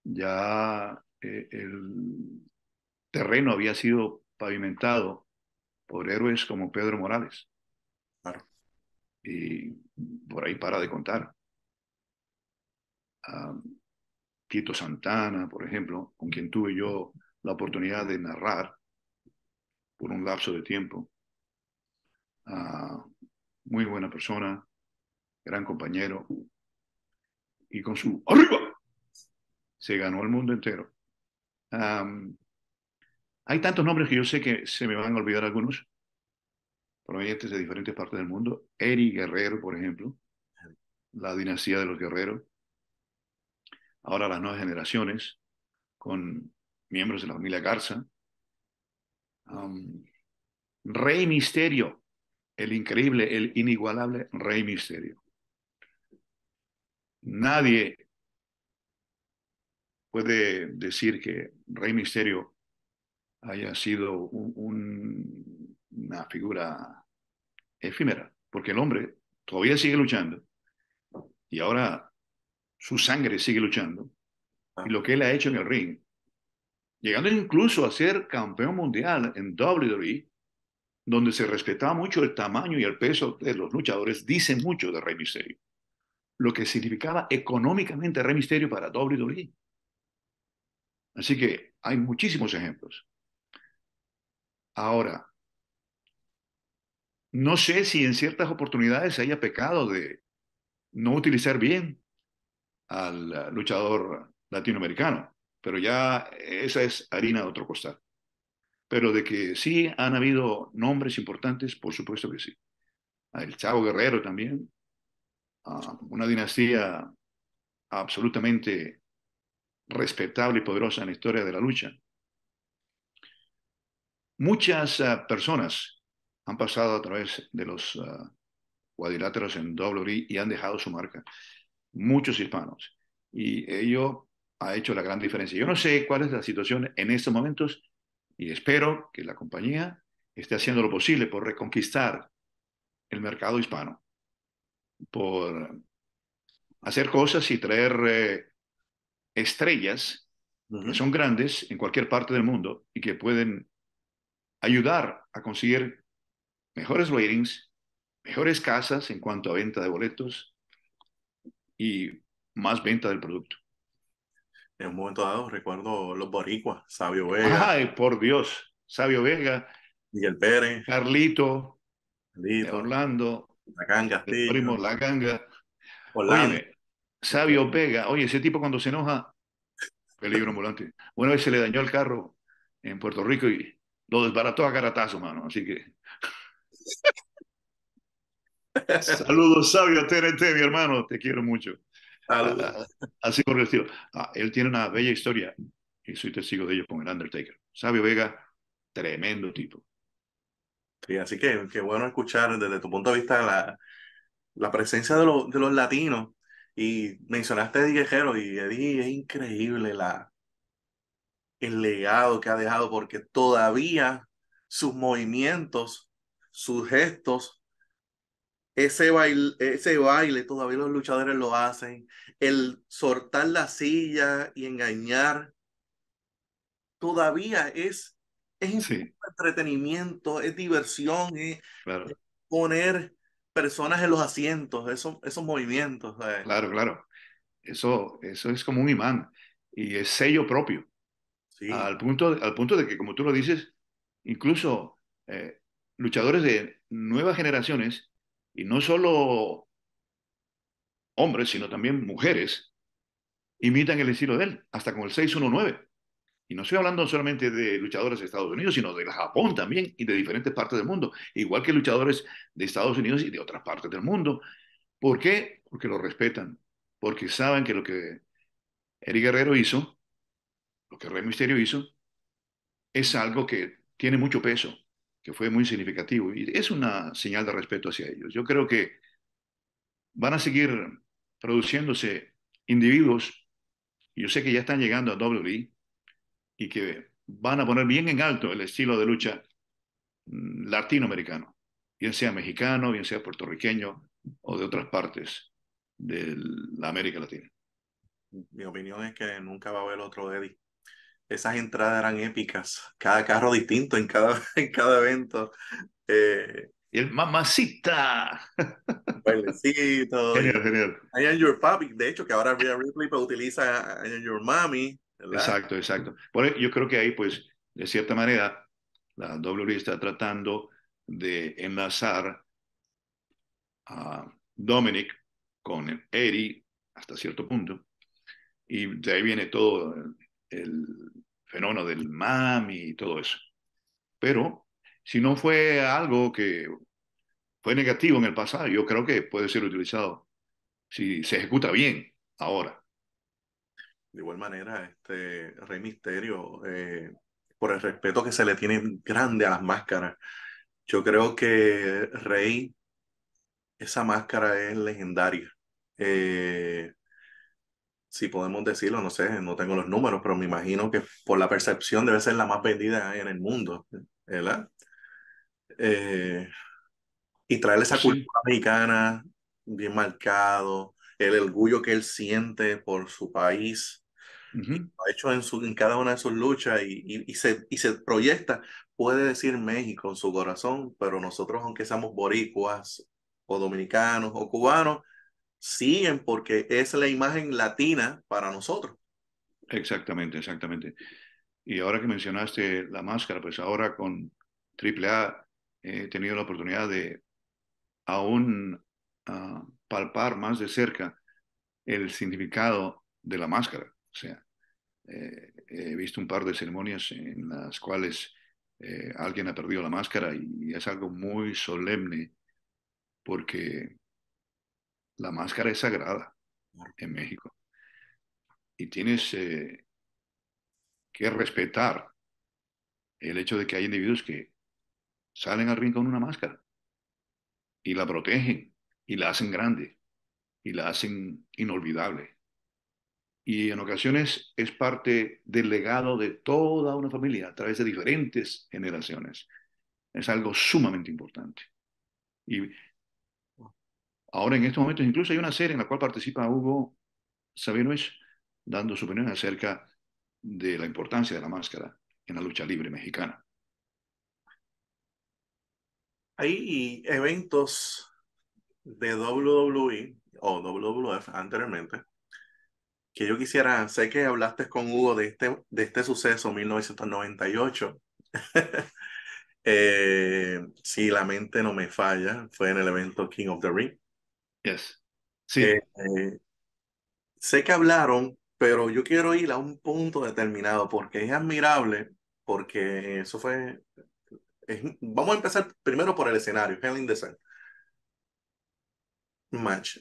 Speaker 2: ya eh, el terreno había sido pavimentado por héroes como Pedro Morales.
Speaker 1: Claro.
Speaker 2: Y por ahí para de contar. Tito Santana, por ejemplo, con quien tuve yo la oportunidad de narrar por un lapso de tiempo. Ah, muy buena persona, gran compañero. Y con su ¡Arriba! se ganó el mundo entero. Hay tantos nombres que yo sé que se me van a olvidar algunos, provenientes de diferentes partes del mundo. Eri Guerrero, por ejemplo, la dinastía de los guerreros. Ahora las nuevas generaciones, con miembros de la familia Garza. Am, Rey Misterio, el increíble, el inigualable Rey Misterio. Nadie puede decir que Rey Misterio haya sido un- un- una figura efímera, porque el hombre todavía sigue luchando y ahora su sangre sigue luchando y lo que él ha hecho en el ring, llegando incluso a ser campeón mundial en WWE, donde se respetaba mucho el tamaño y el peso de los luchadores, dice mucho de Rey Misterio, lo que significaba económicamente Rey Misterio para WWE. Así que hay muchísimos ejemplos. Ahora, no sé si en ciertas oportunidades haya pecado de no utilizar bien al uh, luchador latinoamericano, pero ya esa es harina de otro costal. Pero de que sí han habido nombres importantes, por supuesto que sí. El Chavo Guerrero también, uh, una dinastía absolutamente respetable y poderosa en la historia de la lucha. Muchas uh, personas han pasado a través de los uh, cuadriláteros en WWE y han dejado su marca. Muchos hispanos. Y ello ha hecho la gran diferencia. Yo no sé cuál es la situación en estos momentos y espero que la compañía esté haciendo lo posible por reconquistar el mercado hispano, por hacer cosas y traer eh, estrellas
Speaker 1: Ujú.
Speaker 2: que son grandes en cualquier parte del mundo y que pueden ayudar a conseguir mejores ratings, mejores casas en cuanto a venta de boletos y más venta del producto.
Speaker 1: En un momento dado recuerdo los boricuas, Sabio Vega,
Speaker 2: Ay, por Dios, Sabio Vega,
Speaker 1: Miguel Pérez,
Speaker 2: Carlito,
Speaker 1: Lito,
Speaker 2: Orlando,
Speaker 1: Lacán Castillo,
Speaker 2: primo La Ganga.
Speaker 1: Orlando.
Speaker 2: Óyeme, Sabio Vega, oye, ese tipo cuando se enoja, peligro ambulante. Una vez se le dañó el carro en Puerto Rico y lo desbarató a caratazo, mano. Así que Saludos, sabio TNT, mi hermano, te quiero mucho. Ah, ah, así por el estilo. Ah, él tiene una bella historia y soy testigo de ello con el Undertaker. Sabio Vega, tremendo tipo.
Speaker 1: Sí, así que qué bueno escuchar desde tu punto de vista la, la presencia de, los de los latinos. Y mencionaste a Eddie Guerrero y Eddie es increíble la, el legado que ha dejado porque todavía sus movimientos, sus gestos, ese baile, ese baile todavía los luchadores lo hacen. El soltar la silla y engañar todavía es, es
Speaker 2: Sí,
Speaker 1: entretenimiento, es diversión, es
Speaker 2: claro,
Speaker 1: poner personas en los asientos, esos, esos movimientos. ¿sabes?
Speaker 2: claro, claro. Eso, eso es como un imán y es sello propio.
Speaker 1: Sí,
Speaker 2: Al punto, al punto de que, como tú lo dices, incluso eh, luchadores de nuevas generaciones, y no solo hombres, sino también mujeres, imitan el estilo de él, hasta con el 619. Y no estoy hablando solamente de luchadores de Estados Unidos, sino de Japón también y de diferentes partes del mundo, igual que luchadores de Estados Unidos y de otras partes del mundo. ¿Por qué? Porque lo respetan, porque saben que lo que Eddie Guerrero hizo, lo que Rey Misterio hizo, es algo que tiene mucho peso, que fue muy significativo y es una señal de respeto hacia ellos. Yo creo que van a seguir produciéndose individuos, yo sé que ya están llegando a WWE, y que van a poner bien en alto el estilo de lucha mm, latinoamericano, bien sea mexicano, bien sea puertorriqueño o de otras partes de la América Latina.
Speaker 1: mi opinión es que nunca va a haber otro Eddie. Esas entradas eran épicas, cada carro distinto en cada, en cada evento. Eh,
Speaker 2: Y el mamacita.
Speaker 1: bailecito.
Speaker 2: Genial, genial.
Speaker 1: I Am Your Papi, de hecho, que ahora Rhea Ripley pues, utiliza I Am Your Mommy, ¿verdad?
Speaker 2: Exacto, exacto. Ahí, yo creo que ahí, pues, de cierta manera, la WWE está tratando de enlazar a Dominic con Eddie hasta cierto punto. Y de ahí viene todo el, fenómeno del mami y todo eso. Pero si no fue algo que fue negativo en el pasado, yo creo que puede ser utilizado si se ejecuta bien ahora.
Speaker 1: De igual manera, este Rey Misterio, eh, por el respeto que se le tiene grande a las máscaras, yo creo que Rey, esa máscara es legendaria. Eh, si podemos decirlo, no sé, no tengo los números, pero me imagino que por la percepción debe ser la más vendida en el mundo, ¿verdad? Eh, y traer esa
Speaker 2: Sí.
Speaker 1: cultura mexicana bien marcado, el orgullo que él siente por su país, y
Speaker 2: Ujú.
Speaker 1: lo ha hecho en, su, en cada una de sus luchas y, y, y se, y se proyecta, puede decir México en su corazón, pero nosotros, aunque seamos boricuas o dominicanos o cubanos, siguen porque es la imagen latina para nosotros.
Speaker 2: Exactamente, exactamente. Y ahora que mencionaste la máscara, pues ahora con AAA he tenido la oportunidad de aún ah, palpar más de cerca el significado de la máscara. O sea, eh, he visto un par de ceremonias en las cuales eh, alguien ha perdido la máscara y es algo muy solemne porque la máscara es sagrada en México y tienes eh, que respetar el hecho de que hay individuos que salen al ring con una máscara y la protegen y la hacen grande y la hacen inolvidable. Y en ocasiones es parte del legado de toda una familia a través de diferentes generaciones. Es algo sumamente importante. Y ahora en estos momentos incluso hay una serie en la cual participa Hugo Sabinovich dando su opinión acerca de la importancia de la máscara en la lucha libre mexicana.
Speaker 1: Hay eventos de WWE o WWF anteriormente que yo quisiera, sé que hablaste con Hugo de este, de este suceso 1998. eh, si la mente no me falla, fue en el evento King of the Ring.
Speaker 2: Yes.
Speaker 1: Eh,
Speaker 2: Sí.
Speaker 1: eh, sé que hablaron, pero yo quiero ir a un punto determinado porque es admirable, porque eso fue... es- vamos a empezar primero por el escenario, Hell in the Cell. match.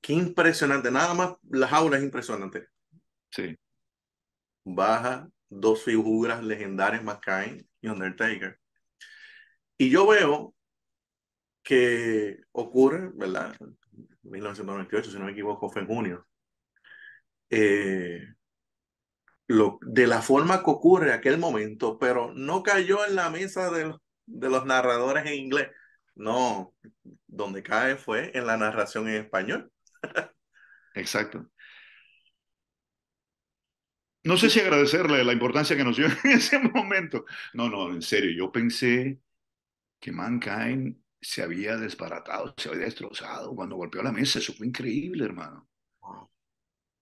Speaker 1: Qué impresionante. Nada más la jaula es impresionante.
Speaker 2: Sí.
Speaker 1: Baja dos figuras legendarias, McCain y Undertaker. Y yo veo que ocurre, ¿verdad? 1998, si no me equivoco, fue en junio. Eh, lo, de la forma que ocurre aquel momento, pero no cayó en la mesa de, de los narradores en inglés. No, donde cae fue en la narración en español.
Speaker 2: Exacto. No sé si agradecerle la importancia que nos dio en ese momento. No, no, en serio, yo pensé que Mankind se había desbaratado, se había destrozado cuando golpeó la mesa. Eso fue increíble, hermano.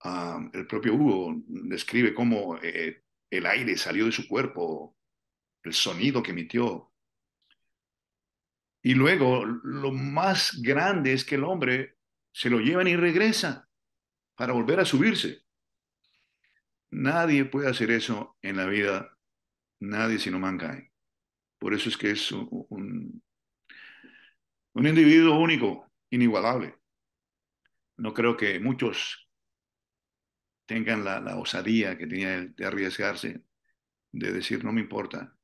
Speaker 2: Um, el propio Hugo describe cómo eh, el aire salió de su cuerpo, el sonido que emitió. Y luego, lo más grande es que el hombre se lo llevan y regresa para volver a subirse. Nadie puede hacer eso en la vida, nadie sino Mankind. Por eso es que es un, un, un individuo único, inigualable. No creo que muchos tengan la, osadía que tenía él de arriesgarse, de decir no me importa,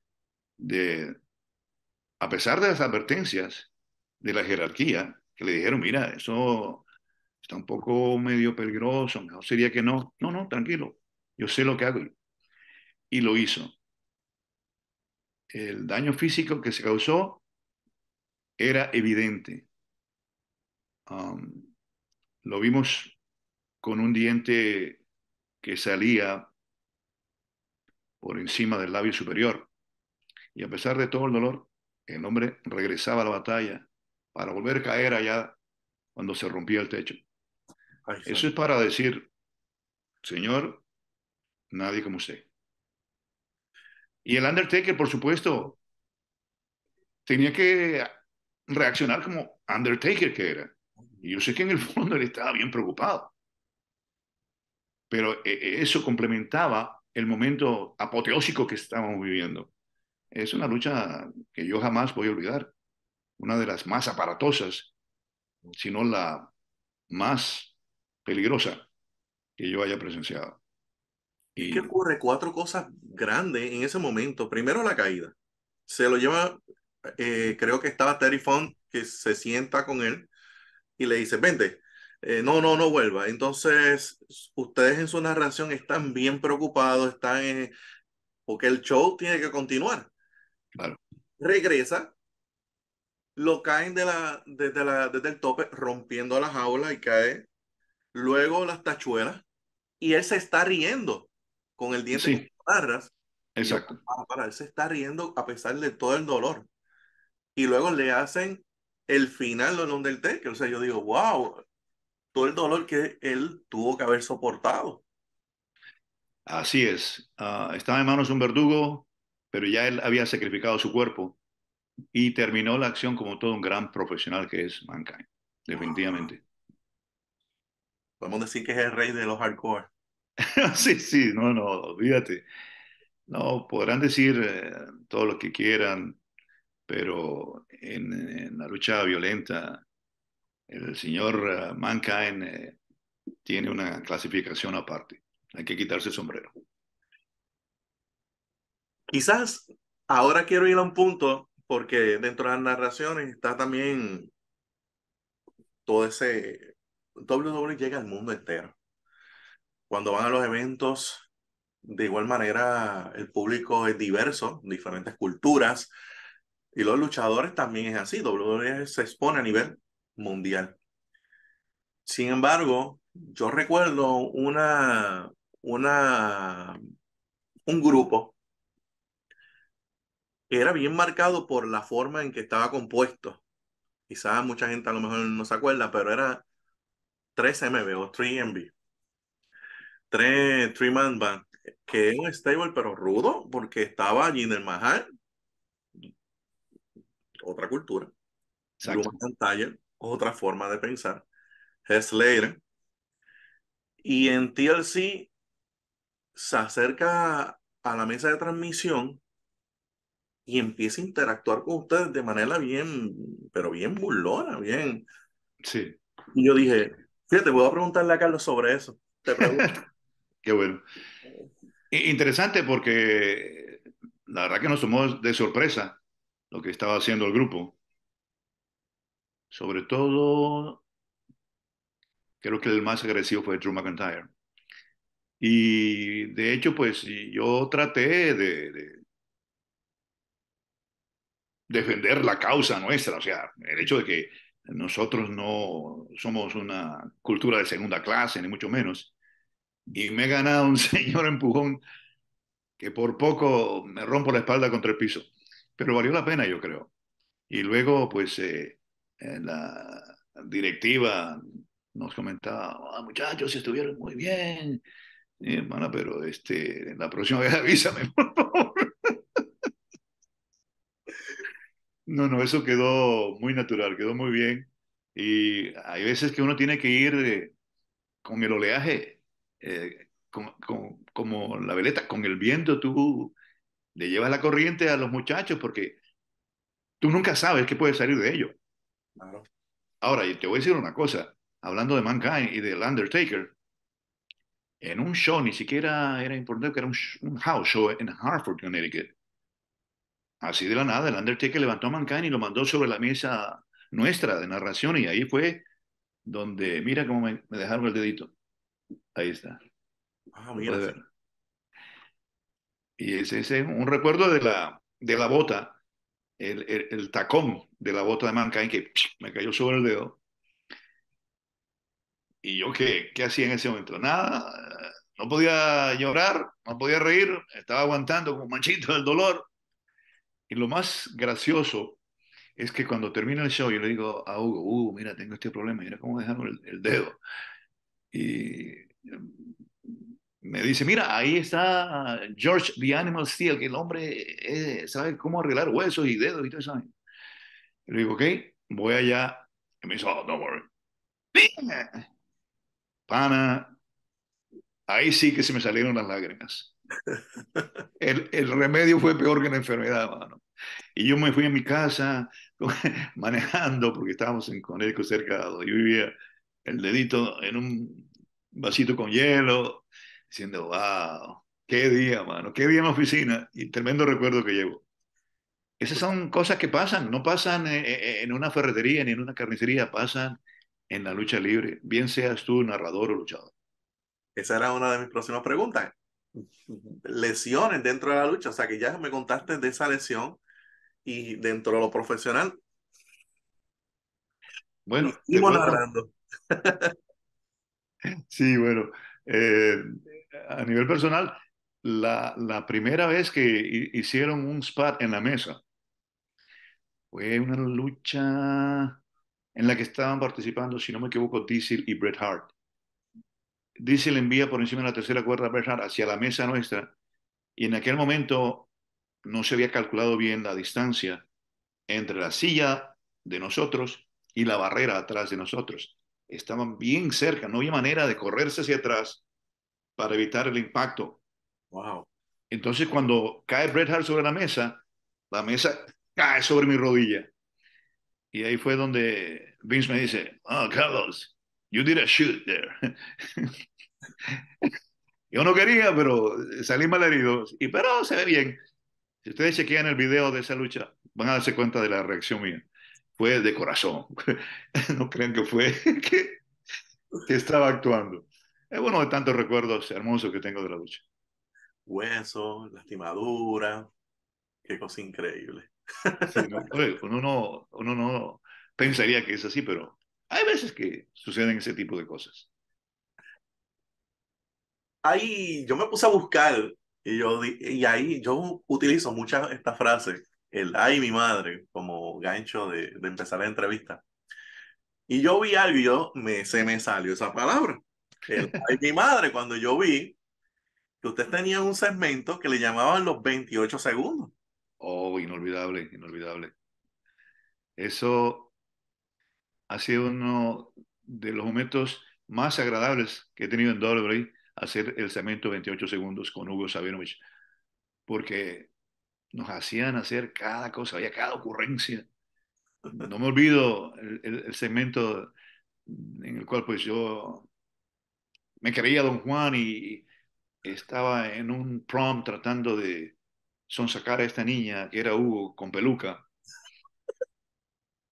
Speaker 2: de, a pesar de las advertencias de la jerarquía, que le dijeron, mira, eso está un poco medio peligroso, mejor sería que no. No, no, tranquilo, yo sé lo que hago. Y lo hizo. El daño físico que se causó era evidente. Um, lo vimos con un diente que salía por encima del labio superior. Y a pesar de todo el dolor, el hombre regresaba a la batalla para volver a caer allá cuando se rompía el techo. Ay, Eso es para decir, Señor, nadie como usted. Y el Undertaker, por supuesto, tenía que reaccionar como Undertaker que era. Y yo sé que en el fondo él estaba bien preocupado. Pero eh, eh, eso complementaba el momento apoteósico que estábamos viviendo. Es una lucha que yo jamás voy a olvidar. Una de las más aparatosas, si no la más peligrosa que yo haya presenciado.
Speaker 1: ¿Y qué ocurre? Cuatro cosas grandes en ese momento. Primero, la caída. Se lo lleva, eh, creo que estaba Terry Font, que se sienta con él y le dice, vente, eh, no, no, no vuelva. Entonces, ustedes en su narración están bien preocupados, están en, porque el show tiene que continuar.
Speaker 2: Claro.
Speaker 1: Regresa, lo caen de la, desde, la, desde el tope, rompiendo la jaula y cae. Luego las tachuelas y él se está riendo con el diente
Speaker 2: Sí.
Speaker 1: con barras.
Speaker 2: Exacto.
Speaker 1: Para, él se está riendo a pesar de todo el dolor. Y luego le hacen el final de Undertaker. O sea, yo digo, wow, todo el dolor que él tuvo que haber soportado.
Speaker 2: Así es. Uh, estaba en manos de un verdugo, pero ya él había sacrificado su cuerpo y terminó la acción como todo un gran profesional que es Mankind, definitivamente.
Speaker 1: Podemos decir que es el rey de los hardcore.
Speaker 2: sí, sí, no, no, olvídate. No, podrán decir eh, todo lo que quieran, pero en, la lucha violenta, el señor uh, Mankind eh, tiene una clasificación aparte. Hay que quitarse el sombrero.
Speaker 1: Quizás ahora quiero ir a un punto, porque dentro de las narraciones está también todo ese... WWE llega al mundo entero. Cuando van a los eventos, de igual manera, el público es diverso, diferentes culturas, y los luchadores también es así. WWE se expone a nivel mundial. Sin embargo, yo recuerdo una, una, un grupo era bien marcado por la forma en que estaba compuesto. Quizás mucha gente a lo mejor no se acuerda, pero era 3MB o 3MB. 3, three Man Band, que es un stable pero rudo, porque estaba Jinder Mahal, otra cultura. Blue Tiger, otra forma de pensar. Slater. Y en TLC se acerca a la mesa de transmisión y empieza a interactuar con ustedes de manera bien, pero bien burlona, bien.
Speaker 2: Sí.
Speaker 1: Y yo dije, fíjate, voy a preguntarle a Carlos sobre eso. Te pregunto.
Speaker 2: Qué bueno. Interesante porque la verdad que nos tomó de sorpresa lo que estaba haciendo el grupo. Sobre todo, creo que el más agresivo fue Drew McIntyre. Y de hecho, pues yo traté de, de, defender la causa nuestra, o sea, el hecho de que nosotros no somos una cultura de segunda clase, ni mucho menos. Y me he ganado un señor empujón que por poco me rompo la espalda contra el piso, pero valió la pena, yo creo. Y luego, pues, eh, la directiva nos comentaba, ah, muchachos, estuvieron muy bien, sí, hermana, pero este, la próxima vez avísame, por favor. No, no, eso quedó muy natural, quedó muy bien. Y hay veces que uno tiene que ir eh, con el oleaje, eh, con, como la veleta, con el viento, tú le llevas la corriente a los muchachos porque tú nunca sabes qué puede salir de ello.
Speaker 1: Claro.
Speaker 2: Ahora, te voy a decir una cosa, hablando de Mankind y del Undertaker, en un show, ni siquiera era importante, que era un, un house show en Hartford, Connecticut. Así de la nada, el Undertaker levantó a Mankind y lo mandó sobre la mesa nuestra de narración y ahí fue donde, mira cómo me, me dejaron el dedito. Ahí está.
Speaker 1: Ah, mira.
Speaker 2: Y ese es un recuerdo de la, de la bota, el, el, tacón de la bota de Mankind que me cayó sobre el dedo. Y yo, ¿qué, qué hacía en ese momento? Nada, no podía llorar, no podía reír, estaba aguantando como manchito el dolor. Y lo más gracioso es que cuando termina el show, yo le digo a Hugo, Hugo, mira, tengo este problema, mira cómo dejaron el, el dedo. Y me dice, mira, ahí está George the Animal Steel, que el hombre eh, sabe cómo arreglar huesos y dedos y todo eso. Le digo, ok, voy allá. Y me dice, oh, don't worry. Pana, ahí sí que se me salieron las lágrimas. El, el remedio fue peor que la enfermedad, mano. Y yo me fui a mi casa manejando, porque estábamos en Connecticut cerca de donde yo vivía, el dedito en un vasito con hielo, diciendo, wow, qué día, mano, qué día en la oficina y tremendo recuerdo que llevo. Esas son cosas que pasan, no pasan en una ferretería ni en una carnicería, pasan en la lucha libre, bien seas tú narrador o luchador.
Speaker 1: Esa era una de mis próximas preguntas. Lesiones dentro de la lucha, o sea que ya me contaste de esa lesión y dentro de lo profesional.
Speaker 2: Bueno,
Speaker 1: y narrando.
Speaker 2: sí, bueno, eh, a nivel personal, la, primera vez que hicieron un spot en la mesa fue una lucha en la que estaban participando, si no me equivoco, Diesel y Bret Hart. Diesel envía por encima de la tercera cuerda a Bret Hart hacia la mesa nuestra y en aquel momento no se había calculado bien la distancia entre la silla de nosotros y la barrera atrás de nosotros. Estaban bien cerca, no había manera de correrse hacia atrás para evitar el impacto.
Speaker 1: Wow.
Speaker 2: Entonces, cuando cae Bret Hart sobre la mesa, la mesa cae sobre mi rodilla. Y ahí fue donde Vince me dice, oh, Carlos, you did a shoot there. Yo no quería, pero salí mal herido. Y pero se ve bien. Si ustedes chequean el video de esa lucha, van a darse cuenta de la reacción mía. Fue de corazón. no crean que fue que, que estaba actuando. Es uno de tantos recuerdos hermosos que tengo de la lucha.
Speaker 1: Hueso, lastimadura, qué cosa increíble.
Speaker 2: Sí, ¿no? uno, no, uno no pensaría que es así, pero hay veces que suceden ese tipo de cosas.
Speaker 1: Ahí yo me puse a buscar y, yo, y ahí yo utilizo muchas esta frase, el ay mi madre, como gancho de, de empezar la entrevista. Y yo vi algo y yo me, se me salió esa palabra. El, mi madre, cuando yo vi que usted tenía un segmento que le llamaban los 28 segundos.
Speaker 2: Oh, inolvidable, inolvidable. Eso ha sido uno de los momentos más agradables que he tenido en WWE, hacer el segmento 28 segundos con Hugo Sabinovich, porque nos hacían hacer cada cosa, había cada ocurrencia. No me olvido el, el, el segmento en el cual pues yo me creía Don Juan y estaba en un prom tratando de sonsacar a esta niña que era Hugo con peluca.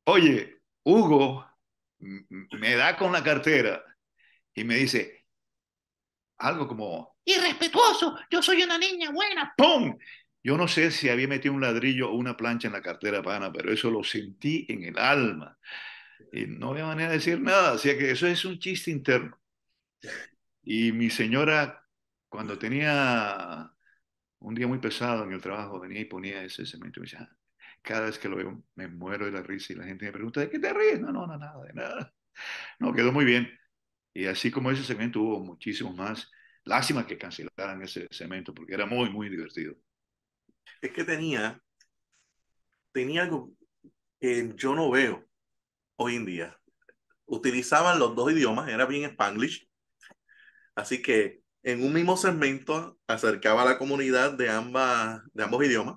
Speaker 2: Oye, Hugo me da con la cartera y me dice algo como, irrespetuoso, yo soy una niña buena, ¡pum! Yo no sé si había metido un ladrillo o una plancha en la cartera pana, pero eso lo sentí en el alma. Y no había manera de decir nada, así que eso es un chiste interno. Y mi señora, cuando tenía un día muy pesado en el trabajo, venía y ponía ese cemento y me decía, cada vez que lo veo me muero de la risa y la gente me pregunta, ¿de qué te ríes? No, no, no, nada, de nada. No, quedó muy bien. Y así como ese segmento hubo muchísimos más. Lástima que cancelaran ese segmento porque era muy, muy divertido.
Speaker 1: Es que tenía, tenía algo que yo no veo hoy en día. Utilizaban los dos idiomas, era bien Spanglish. Así que en un mismo segmento acercaba a la comunidad de, ambas, de ambos idiomas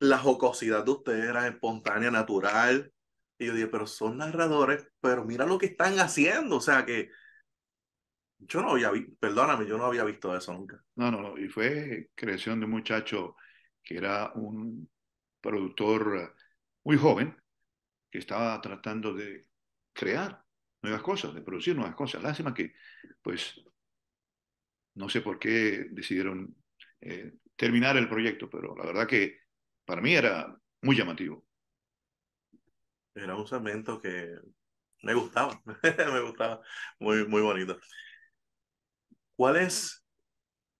Speaker 1: la jocosidad de ustedes era espontánea, natural. Y yo dije, pero son narradores, pero mira lo que están haciendo. O sea que yo no había visto, perdóname, yo no había visto eso nunca.
Speaker 2: No, no, no. Y fue creación de un muchacho que era un productor muy joven, que estaba tratando de crear nuevas cosas, de producir nuevas cosas. Lástima que, pues, no sé por qué decidieron eh, terminar el proyecto, pero la verdad que para mí era muy llamativo.
Speaker 1: Era un segmento que me gustaba, me gustaba, muy, muy bonito. ¿Cuál es?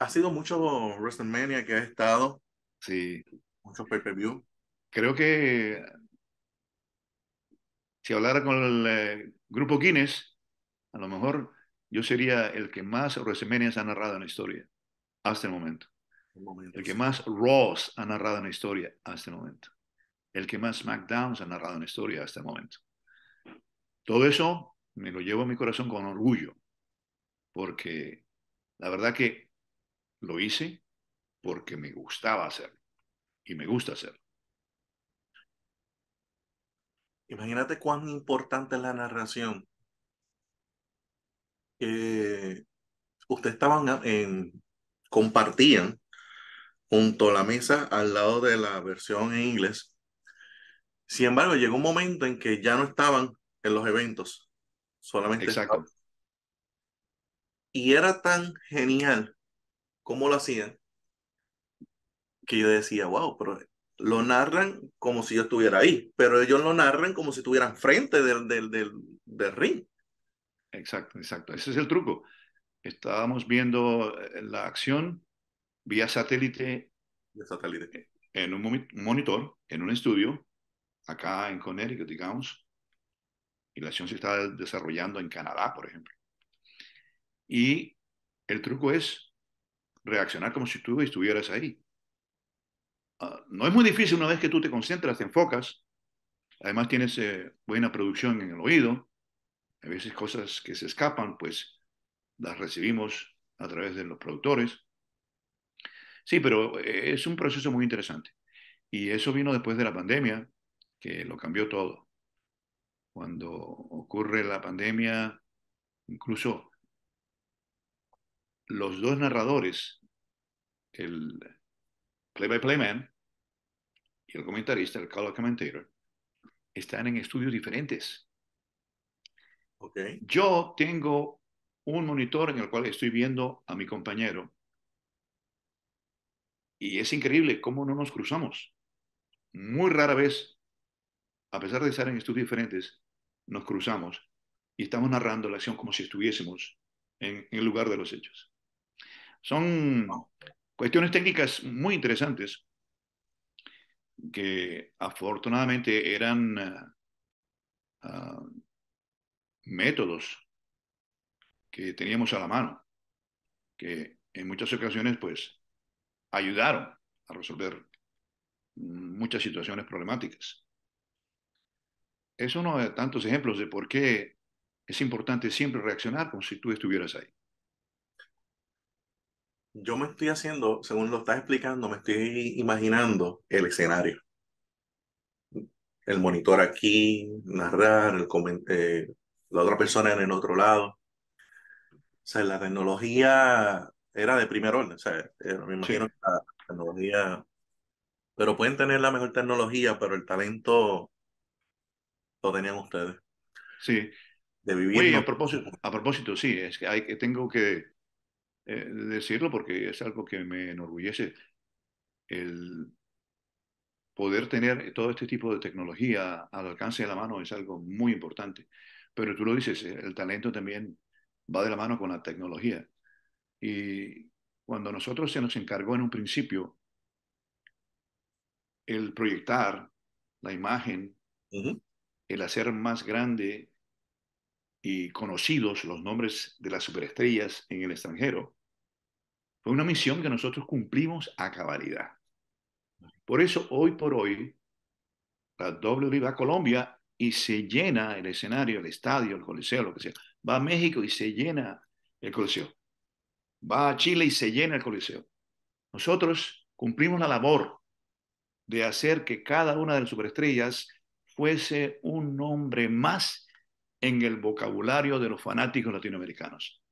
Speaker 1: Ha sido mucho WrestleMania que ha estado.
Speaker 2: Sí.
Speaker 1: Muchos pay-per-view.
Speaker 2: Creo que si hablara con el eh, grupo Guinness, a lo mejor yo sería el que más WrestleMania ha narrado en la historia hasta el momento el que más Raws ha narrado en la historia hasta el momento, el que más SmackDowns ha narrado en la historia hasta el momento. Todo eso me lo llevo a mi corazón con orgullo, porque la verdad que lo hice porque me gustaba hacerlo y me gusta hacerlo.
Speaker 1: Imagínate cuán importante es la narración. que ustedes estaban en, compartían junto a la mesa al lado de la versión en inglés. Sin embargo, llegó un momento en que ya no estaban en los eventos, solamente
Speaker 2: Exacto.
Speaker 1: Y era tan genial como lo hacían que yo decía, wow, pero lo narran como si yo estuviera ahí, pero ellos lo narran como si estuvieran frente del, del, del, del ring.
Speaker 2: Exacto, exacto. Ese es el truco. Estábamos viendo eh, la acción vía satélite,
Speaker 1: de satélite.
Speaker 2: en un monitor, en un estudio, acá en Connecticut, digamos, y la acción se está desarrollando en Canadá, por ejemplo. Y el truco es reaccionar como si tú estuvieras ahí. Uh, no es muy difícil una vez que tú te concentras, te enfocas, además tienes eh, buena producción en el oído, a veces cosas que se escapan, pues las recibimos a través de los productores. Sí, pero eh, es un proceso muy interesante. Y eso vino después de la pandemia, que lo cambió todo. Cuando ocurre la pandemia, incluso los dos narradores, el play-by-play man y el comentarista, el color commentator, están en estudios diferentes.
Speaker 1: Okay.
Speaker 2: Yo tengo un monitor en el cual estoy viendo a mi compañero y es increíble cómo no nos cruzamos. Muy rara vez, a pesar de estar en estudios diferentes, nos cruzamos y estamos narrando la acción como si estuviésemos en, el lugar de los hechos. Son cuestiones técnicas muy interesantes que afortunadamente eran uh, uh, métodos que teníamos a la mano, que en muchas ocasiones pues ayudaron a resolver muchas situaciones problemáticas. Es uno de tantos ejemplos de por qué es importante siempre reaccionar como si tú estuvieras ahí.
Speaker 1: Yo me estoy haciendo, según lo estás explicando, me estoy imaginando el escenario. el monitor aquí, narrar, el eh, la otra persona en el otro lado. O sea, la tecnología era de primer orden, o sea, me imagino que la tecnología, pero pueden tener la mejor tecnología, pero el talento lo tenían ustedes.
Speaker 2: Sí.
Speaker 1: De vivir.
Speaker 2: a propósito, a propósito, sí, es que, hay, que tengo que eh, decirlo porque es algo que me enorgullece. El poder tener todo este tipo de tecnología al alcance de la mano es algo muy importante. Pero tú lo dices, el talento también va de la mano con la tecnología. Y cuando nosotros se nos encargó en un principio el proyectar la imagen, el hacer más grande y conocidos los nombres de las superestrellas en el extranjero, fue una misión que nosotros cumplimos a cabalidad. Por eso, hoy por hoy, la W va a Colombia y se llena el escenario, el estadio, el coliseo, lo que sea. Va a México y se llena el coliseo. Va a Chile y se llena el coliseo. Nosotros cumplimos la labor de hacer que cada una de las superestrellas fuese un nombre más en el vocabulario de los fanáticos latinoamericanos.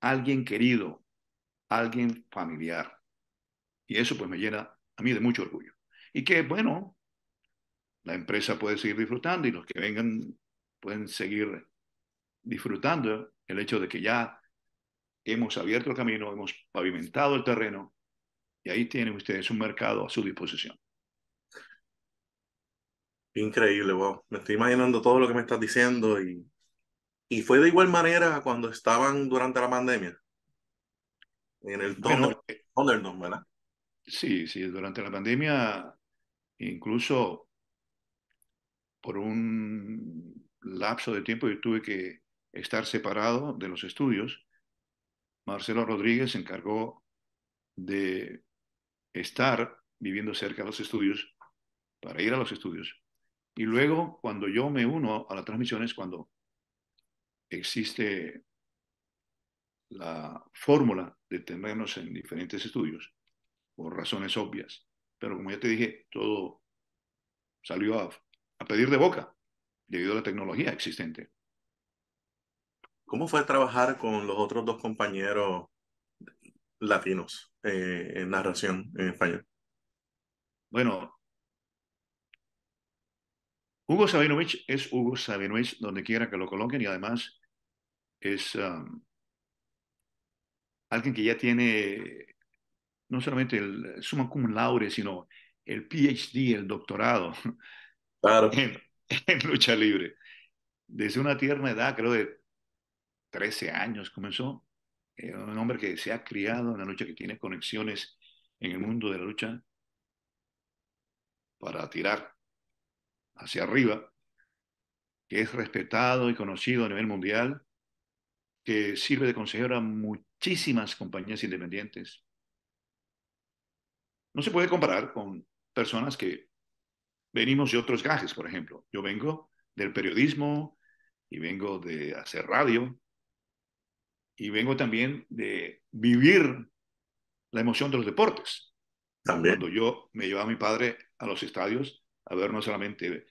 Speaker 2: Alguien querido, alguien familiar. Y eso pues me llena a mí de mucho orgullo. Y que, bueno, la empresa puede seguir disfrutando y los que vengan pueden seguir disfrutando el hecho de que ya hemos abierto el camino, hemos pavimentado el terreno y ahí tienen ustedes un mercado a su disposición.
Speaker 1: Increíble, wow. Me estoy imaginando todo lo que me estás diciendo y, y fue de igual manera cuando estaban durante la pandemia. En el bueno, Thunderdome, ¿verdad?
Speaker 2: Sí, sí, durante la pandemia, incluso por un lapso de tiempo yo tuve que estar separado de los estudios. Marcelo Rodríguez se encargó de estar viviendo cerca de los estudios para ir a los estudios. Y luego, cuando yo me uno a la transmisión es cuando existe la fórmula de tenernos en diferentes estudios por razones obvias. Pero como ya te dije, todo salió a, pedir de boca debido a la tecnología existente.
Speaker 1: ¿Cómo fue trabajar con los otros dos compañeros latinos eh, en narración en español?
Speaker 2: Bueno, Hugo Sabinovich es Hugo Sabinovich donde quiera que lo coloquen y además es um, alguien que ya tiene no solamente el summa cum laude, sino el PhD, el doctorado en, lucha libre. Desde una tierna edad, creo de 13 años comenzó. un hombre que se ha criado en la lucha, que tiene conexiones en el mundo de la lucha para tirar hacia arriba, que es respetado y conocido a nivel mundial, que sirve de consejero a muchísimas compañías independientes, no se puede comparar con personas que venimos de otros gajes, por ejemplo. Yo vengo del periodismo y vengo de hacer radio y vengo también de vivir la emoción de los deportes.
Speaker 1: También.
Speaker 2: Cuando yo me llevaba a mi padre a los estadios a ver no solamente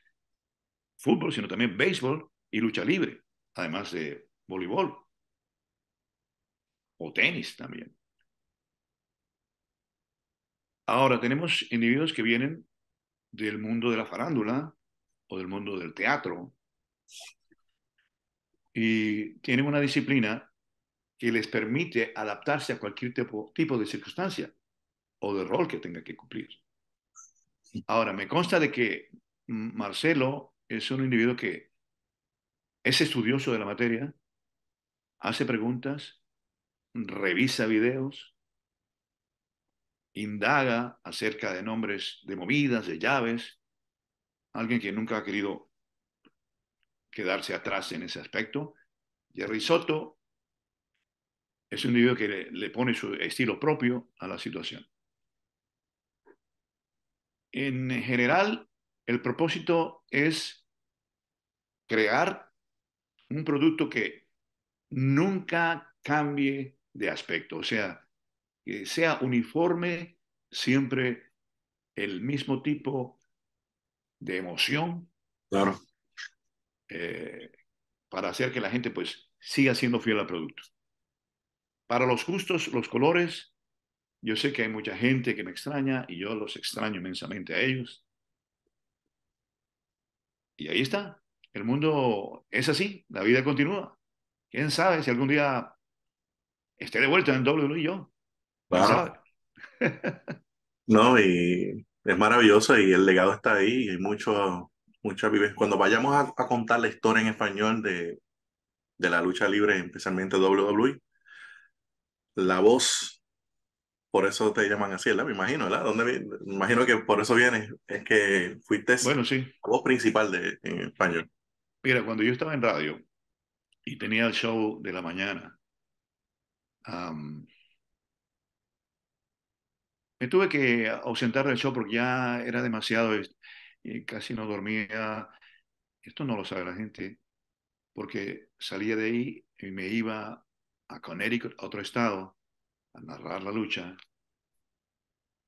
Speaker 2: fútbol, sino también béisbol y lucha libre, además de voleibol o tenis también. Ahora, tenemos individuos que vienen del mundo de la farándula o del mundo del teatro y tienen una disciplina que les permite adaptarse a cualquier tipo, tipo de circunstancia o de rol que tenga que cumplir. Ahora, me consta de que Marcelo es un individuo que es estudioso de la materia, hace preguntas, revisa videos, indaga acerca de nombres de movidas, de llaves, alguien que nunca ha querido quedarse atrás en ese aspecto. Jerry Soto es un individuo que le, pone su estilo propio a la situación. En general, el propósito es crear un producto que nunca cambie de aspecto, o sea, que sea uniforme, siempre el mismo tipo de emoción,
Speaker 1: Claro.
Speaker 2: eh, para hacer que la gente pues siga siendo fiel al producto. Para los gustos, los colores, yo sé que hay mucha gente que me extraña y yo los extraño inmensamente a ellos. Y ahí está. El mundo es así, la vida continúa. ¿Quién sabe si algún día esté de vuelta en WWE yo?
Speaker 1: No, y es maravilloso y el legado está ahí y hay mucho, mucha vivencia. Cuando vayamos a, a contar la historia en español de, de la lucha libre, especialmente WWE, la voz, por eso te llaman así, ¿verdad? Me imagino, ¿verdad? ¿Dónde Me imagino que por eso vienes, es que fuiste la
Speaker 2: Bueno, sí.
Speaker 1: voz principal de, en español.
Speaker 2: Mira, cuando yo estaba en radio y tenía el show de la mañana, me tuve que ausentar del show porque ya era demasiado y y casi no dormía. Esto no lo sabe la gente, porque salía de ahí y me iba a Connecticut, a otro estado, a narrar la lucha.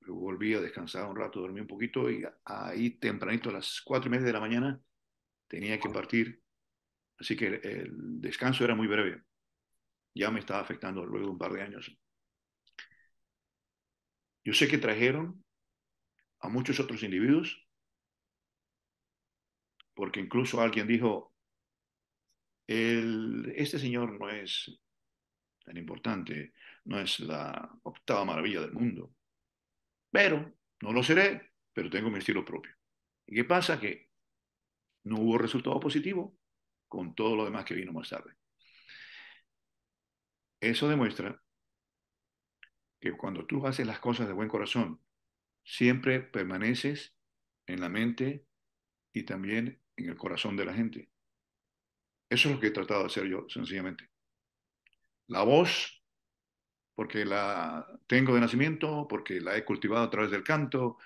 Speaker 2: Luego volvía a descansar un rato, dormí un poquito y ahí tempranito a las cuatro y media de la mañana tenía que partir. Así que el descanso era muy breve. Ya me estaba afectando luego un par de años. Yo sé que trajeron a muchos otros individuos, porque incluso alguien dijo, el, este señor no es tan importante, no es la octava maravilla del mundo, pero no lo seré, pero tengo mi estilo propio. ¿Y qué pasa? Que no hubo resultado positivo con todo lo demás que vino más tarde. Eso demuestra que cuando tú haces las cosas de buen corazón, siempre permaneces en la mente y también en el corazón de la gente. Eso es lo que he tratado de hacer yo, sencillamente. La voz, porque la tengo de nacimiento, porque la he cultivado a través del canto,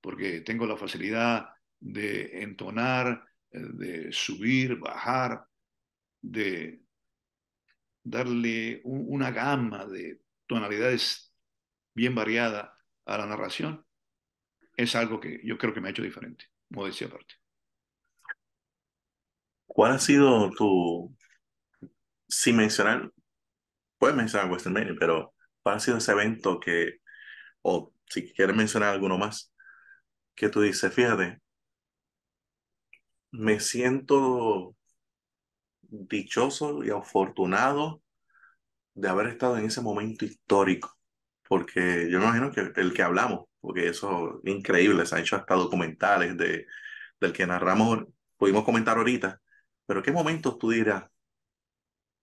Speaker 2: porque tengo la facilidad de entonar, eh, de subir, bajar, de darle un- una gama de tonalidades bien variada a la narración, es algo que yo creo que me ha hecho diferente, modestia aparte.
Speaker 1: ¿Cuál ha sido tu, sin mencionar, puedes mencionar WrestleMania, pero cuál ha sido ese evento que, o si quieres mencionar alguno más, que tú dices, fíjate, me siento dichoso y afortunado de haber estado en ese momento histórico, porque yo me imagino que el que hablamos, porque eso es increíble, se han hecho hasta documentales de, del que narramos, pudimos comentar ahorita, pero ¿qué momentos tú dirás,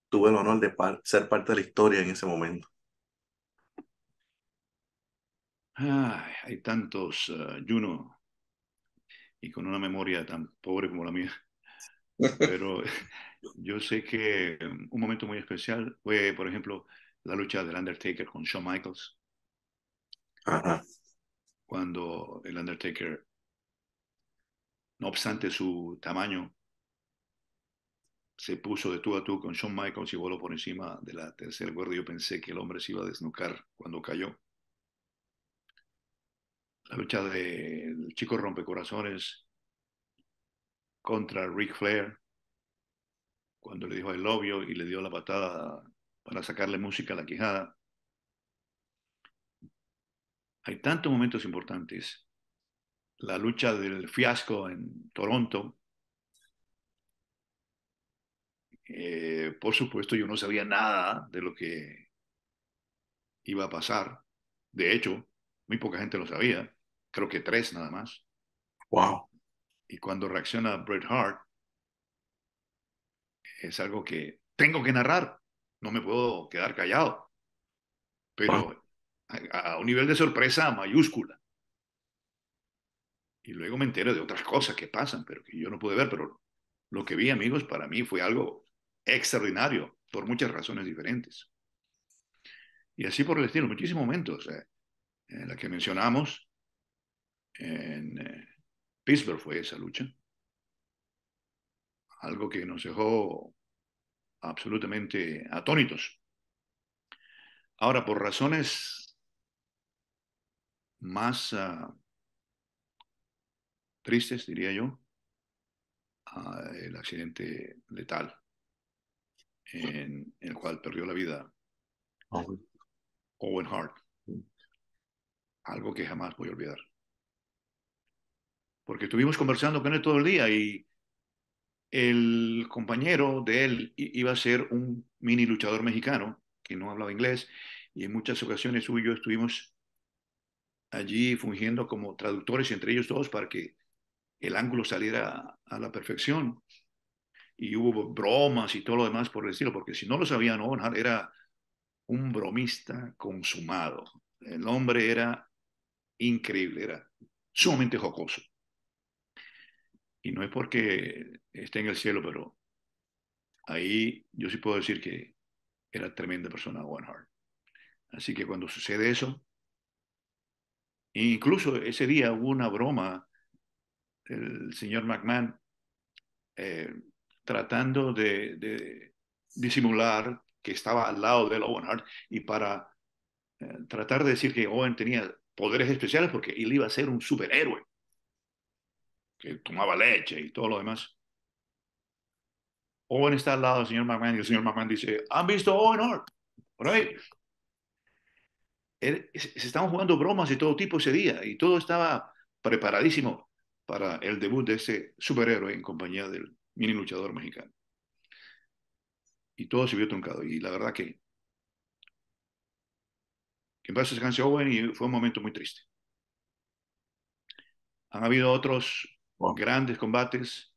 Speaker 1: tuve el honor de ser parte de la historia en ese momento?
Speaker 2: Ay, hay tantos, uh, Juno, y con una memoria tan pobre como la mía, pero yo sé que um, un momento muy especial fue, por ejemplo, la lucha del Undertaker con Shawn Michaels,
Speaker 1: Ajá,
Speaker 2: cuando el Undertaker, no obstante su tamaño, se puso de tú a tú con Shawn Michaels y voló por encima de la tercera cuerda. Yo pensé que el hombre se iba a desnucar cuando cayó. La lucha del chico rompecorazones contra Ric Flair, cuando le dijo love you y le dio la patada para sacarle música a la quijada. Hay tantos momentos importantes. La lucha del fiasco en Toronto. Eh, por supuesto, yo no sabía nada de lo que iba a pasar. De hecho, muy poca gente lo sabía. Creo que tres nada más.
Speaker 1: wow,
Speaker 2: Y cuando reacciona Bret Hart, es algo que tengo que narrar. No me puedo quedar callado. Pero a, a un nivel de sorpresa mayúscula. Y luego me entero de otras cosas que pasan, pero que yo no pude ver. Pero lo que vi, amigos, para mí fue algo extraordinario por muchas razones diferentes. Y así por el estilo, muchísimos momentos. Eh, en la que mencionamos, en eh, Pittsburgh fue esa lucha. Algo que nos dejó absolutamente atónitos. Ahora, por razones más uh, tristes, diría yo, uh, el accidente letal en, el cual perdió la vida. Owen Hart. Algo que jamás voy a olvidar. Porque estuvimos conversando con él todo el día y el compañero de él iba a ser un mini luchador mexicano que no hablaba inglés y en muchas ocasiones suyo estuvimos allí fungiendo como traductores entre ellos dos para que el ángulo saliera a la perfección. Y hubo bromas y todo lo demás por el estilo, porque si no lo sabían, Owen Hart era un bromista consumado. El hombre era increíble, era sumamente jocoso. Y no es porque esté en el cielo, pero ahí yo sí puedo decir que era tremenda persona Owen Hart. Así que cuando sucede eso, incluso ese día hubo una broma, el señor McMahon eh, tratando de, de, disimular que estaba al lado de Owen Hart y para eh, tratar de decir que Owen tenía poderes especiales porque él iba a ser un superhéroe que tomaba leche y todo lo demás. Owen está al lado del señor McMahon y el señor McMahon dice, ¿han visto Owen Hart? Por ahí. se estaban jugando bromas de todo tipo ese día y todo estaba preparadísimo para el debut de ese superhéroe en compañía del mini luchador mexicano. Y todo se vio truncado. Y la verdad que, que en paz descanse Owen y fue un momento muy triste. Han habido otros grandes combates,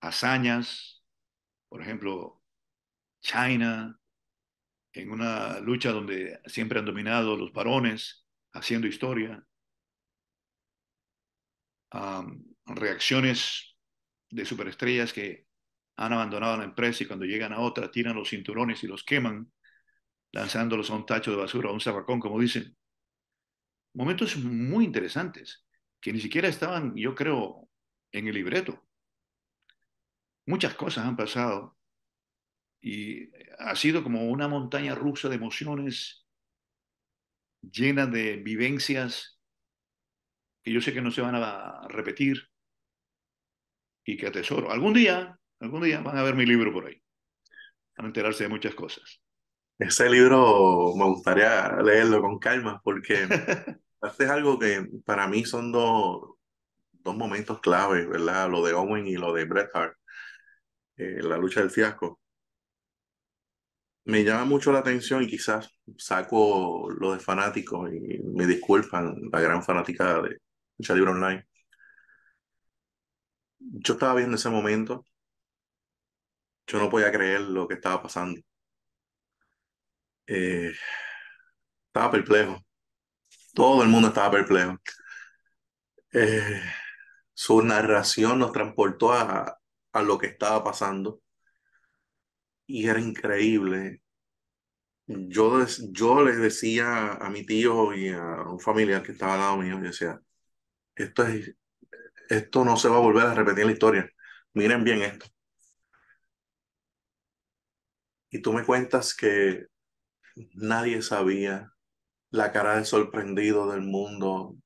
Speaker 2: hazañas, por ejemplo, China, en una lucha donde siempre han dominado los varones, haciendo historia. reacciones de superestrellas que han abandonado la empresa y cuando llegan a otra tiran los cinturones y los queman, lanzándolos a un tacho de basura, a un zapacón, como dicen. Momentos muy interesantes que ni siquiera estaban, yo creo, en el libreto. Muchas cosas han pasado y ha sido como una montaña rusa de emociones llena de vivencias que yo sé que no se van a repetir y que atesoro. Algún día, algún día van a ver mi libro por ahí. Van a enterarse de muchas cosas.
Speaker 1: Ese libro me gustaría leerlo con calma porque es algo que para mí son dos, dos momentos claves, ¿verdad? Lo de Owen y lo de Bret Hart, eh, la lucha del fiasco. Me llama mucho la atención y quizás saco lo de fanáticos y me disculpan la gran fanática de Lucha Libre Online. Yo estaba viendo ese momento, yo no podía creer lo que estaba pasando. Eh, estaba perplejo. Todo el mundo estaba perplejo. Eh, su narración nos transportó a, a lo que estaba pasando y era increíble. Yo, yo les decía a mi tío y a un familiar que estaba al lado mío, yo decía, esto, es, esto no se va a volver a repetir la historia. Miren bien esto. Y tú me cuentas que nadie sabía la cara de sorprendido del mundo,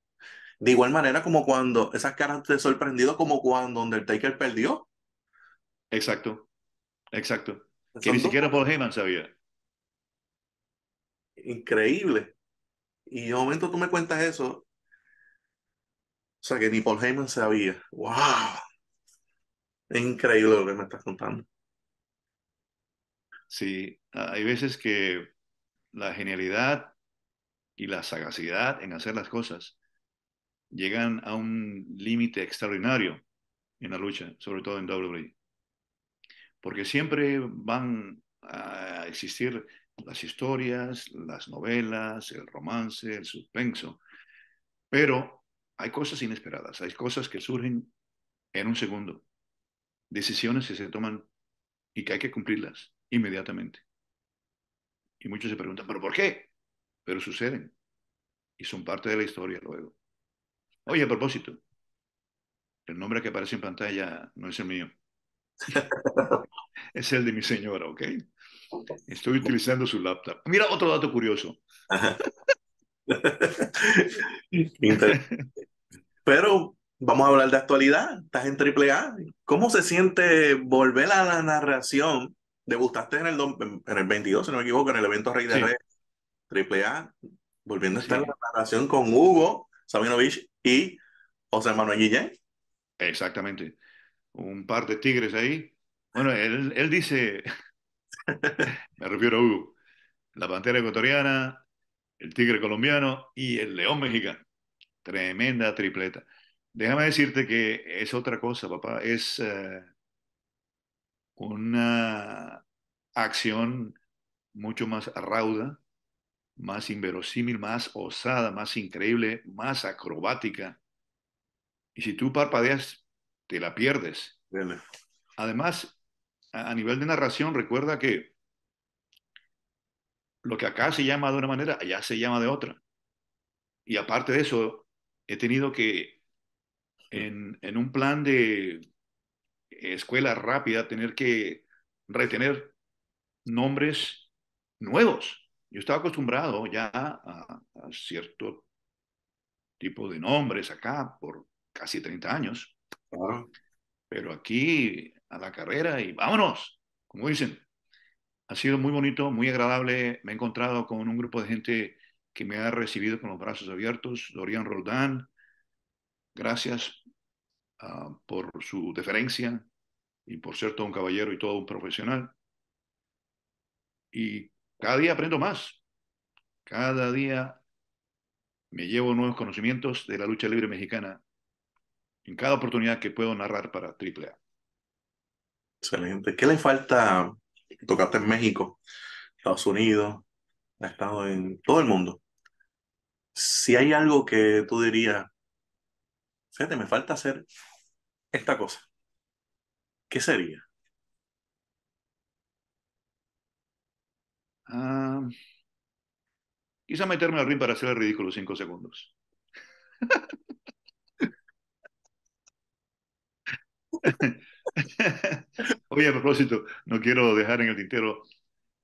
Speaker 1: de igual manera como cuando esas caras de sorprendido como cuando Undertaker perdió.
Speaker 2: Exacto, exacto. que ni siquiera Paul Heyman sabía.
Speaker 1: Increíble. Y de momento tú me cuentas eso. O sea, que ni Paul Heyman sabía. ¡Wow! Es increíble lo que me estás contando.
Speaker 2: Sí, hay veces que la genialidad y la sagacidad en hacer las cosas llegan a un límite extraordinario en la lucha, sobre todo en WWE. Porque siempre van a existir las historias, las novelas, el romance, el suspenso, pero hay cosas inesperadas, hay cosas que surgen en un segundo, decisiones que se toman y que hay que cumplirlas inmediatamente. Y muchos se preguntan, ¿pero por qué? Pero suceden y son parte de la historia luego. Oye, a propósito, el nombre que aparece en pantalla no es el mío. es el de mi señora, ¿ok? Estoy utilizando su laptop. Mira otro dato curioso.
Speaker 1: Pero vamos a hablar de actualidad. Estás en AAA. ¿Cómo se siente volver a la narración? Debutaste en el, en el 22, si no me equivoco, en el evento Rey de sí. Reyes, AAA, volviendo a estar sí. en la narración con Hugo Sabinovich y José Manuel Guillén.
Speaker 2: Exactamente. Un par de tigres ahí. Bueno, él, él dice, me refiero a Hugo, la pantera ecuatoriana, el tigre colombiano y el león mexicano. Tremenda tripleta. Déjame decirte que es otra cosa, papá. Es uh, una acción mucho más rauda, más inverosímil, más osada, más increíble, más acrobática. Y si tú parpadeas, te la pierdes.
Speaker 1: Bien.
Speaker 2: Además, a nivel de narración, recuerda que lo que acá se llama de una manera, allá se llama de otra. Y aparte de eso, he tenido que, en, en un plan de escuela rápida, tener que retener nombres nuevos. Yo estaba acostumbrado ya a, a, cierto tipo de nombres acá por casi 30 años.
Speaker 1: Claro.
Speaker 2: Pero aquí a la carrera y vámonos, como dicen. Ha sido muy bonito, muy agradable. Me he encontrado con un grupo de gente que me ha recibido con los brazos abiertos. Dorian Roldán, gracias uh, por su deferencia y por ser todo un caballero y todo un profesional. Y cada día aprendo más. Cada día me llevo nuevos conocimientos de la lucha libre mexicana en cada oportunidad que puedo narrar para AAA.
Speaker 1: Excelente. ¿Qué le falta? Tocaste en México, Estados Unidos, ha estado en todo el mundo. Si hay algo que tú dirías, fíjate, me falta hacer esta cosa, ¿qué sería?
Speaker 2: Uh, quizá meterme al ring para hacer el ridículo cinco segundos. Oye, a propósito, no quiero dejar en el tintero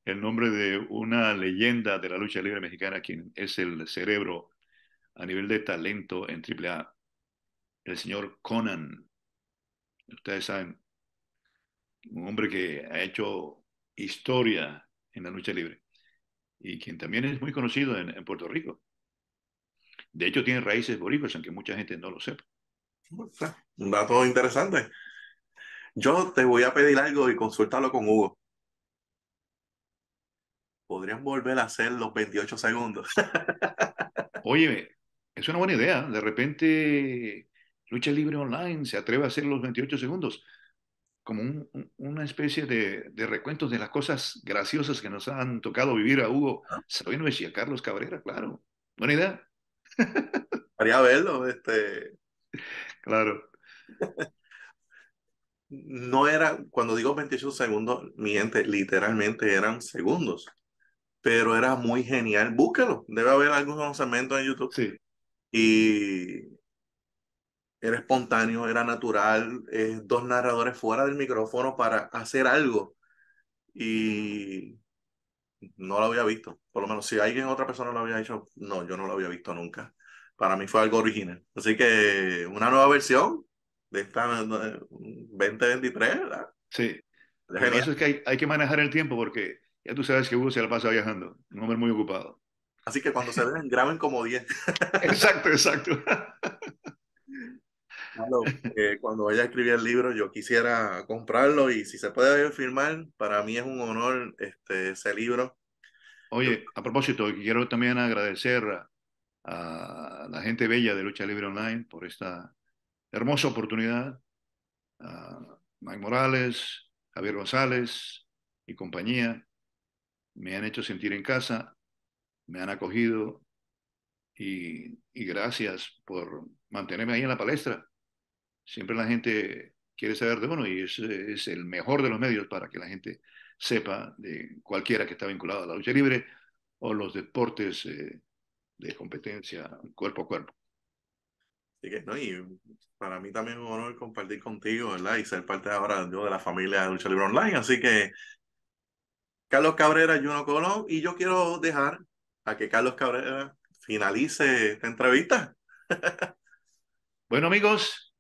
Speaker 2: el nombre de una leyenda de la lucha libre mexicana, quien es el cerebro a nivel de talento en AAA, el señor Conan. Ustedes saben, un hombre que ha hecho historia en la lucha libre y quien también es muy conocido en, en Puerto Rico. De hecho, tiene raíces boricuas, aunque mucha gente no lo sepa.
Speaker 1: Un dato interesante. Yo te voy a pedir algo y consúltalo con Hugo. Podrían volver a hacer los 28 segundos.
Speaker 2: Oye, es una buena idea. De repente, Lucha Libre Online se atreve a hacer los 28 segundos. Como un, una especie de, de, recuentos de las cosas graciosas que nos han tocado vivir a Hugo Sabinovich y a Carlos Cabrera, claro. Buena idea.
Speaker 1: Haría verlo, este.
Speaker 2: Claro
Speaker 1: no era, cuando digo 28 segundos, mi gente, literalmente eran segundos, pero era muy genial. Búsquelo, debe haber algunos segmentos en YouTube.
Speaker 2: Sí.
Speaker 1: Y era espontáneo, era natural, eh, dos narradores fuera del micrófono para hacer algo. Y no lo había visto. Por lo menos si alguien, otra persona lo había hecho, no, yo no lo había visto nunca. Para mí fue algo original. Así que una nueva versión, de esta 2023, ¿verdad?
Speaker 2: Sí. Lo que es que hay, hay, que manejar el tiempo porque ya tú sabes que Hugo se la pasa viajando, un hombre muy ocupado.
Speaker 1: Así que cuando se ven, graben como 10.
Speaker 2: exacto, exacto.
Speaker 1: Eh, cuando vaya a escribir el libro, yo quisiera comprarlo y si se puede firmar, para mí es un honor este, ese libro.
Speaker 2: Oye, a propósito, quiero también agradecer a, a la gente bella de Lucha Libre Online por esta hermosa oportunidad. Uh, Mike Morales, Javier González y compañía me han hecho sentir en casa, me han acogido y, y, gracias por mantenerme ahí en la palestra. Siempre la gente quiere saber de uno y es, es el mejor de los medios para que la gente sepa de cualquiera que está vinculado a la lucha libre o los deportes eh, de competencia cuerpo a cuerpo.
Speaker 1: Así que, ¿no? Y para mí también es un honor compartir contigo, ¿verdad? Y ser parte ahora yo de la familia de Lucha Libre Online. Así que, Carlos Cabrera, Juno Colón, y yo quiero dejar a que Carlos Cabrera finalice esta entrevista.
Speaker 2: Bueno, amigos,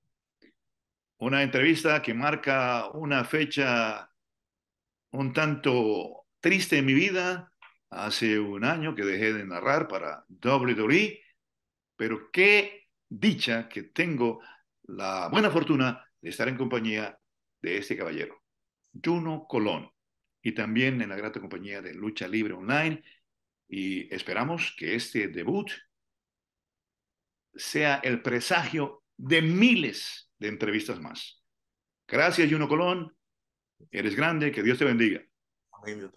Speaker 2: una entrevista que marca una fecha un tanto triste en mi vida. Hace un año que dejé de narrar para WWE, pero qué dicha que tengo la buena fortuna de estar en compañía de este caballero, Juno Colón, y también en la grata compañía de Lucha Libre Online. Y esperamos que este debut sea el presagio de miles de entrevistas más. Gracias, Juno Colón. Eres grande, que Dios te bendiga.
Speaker 1: Amén, Dios.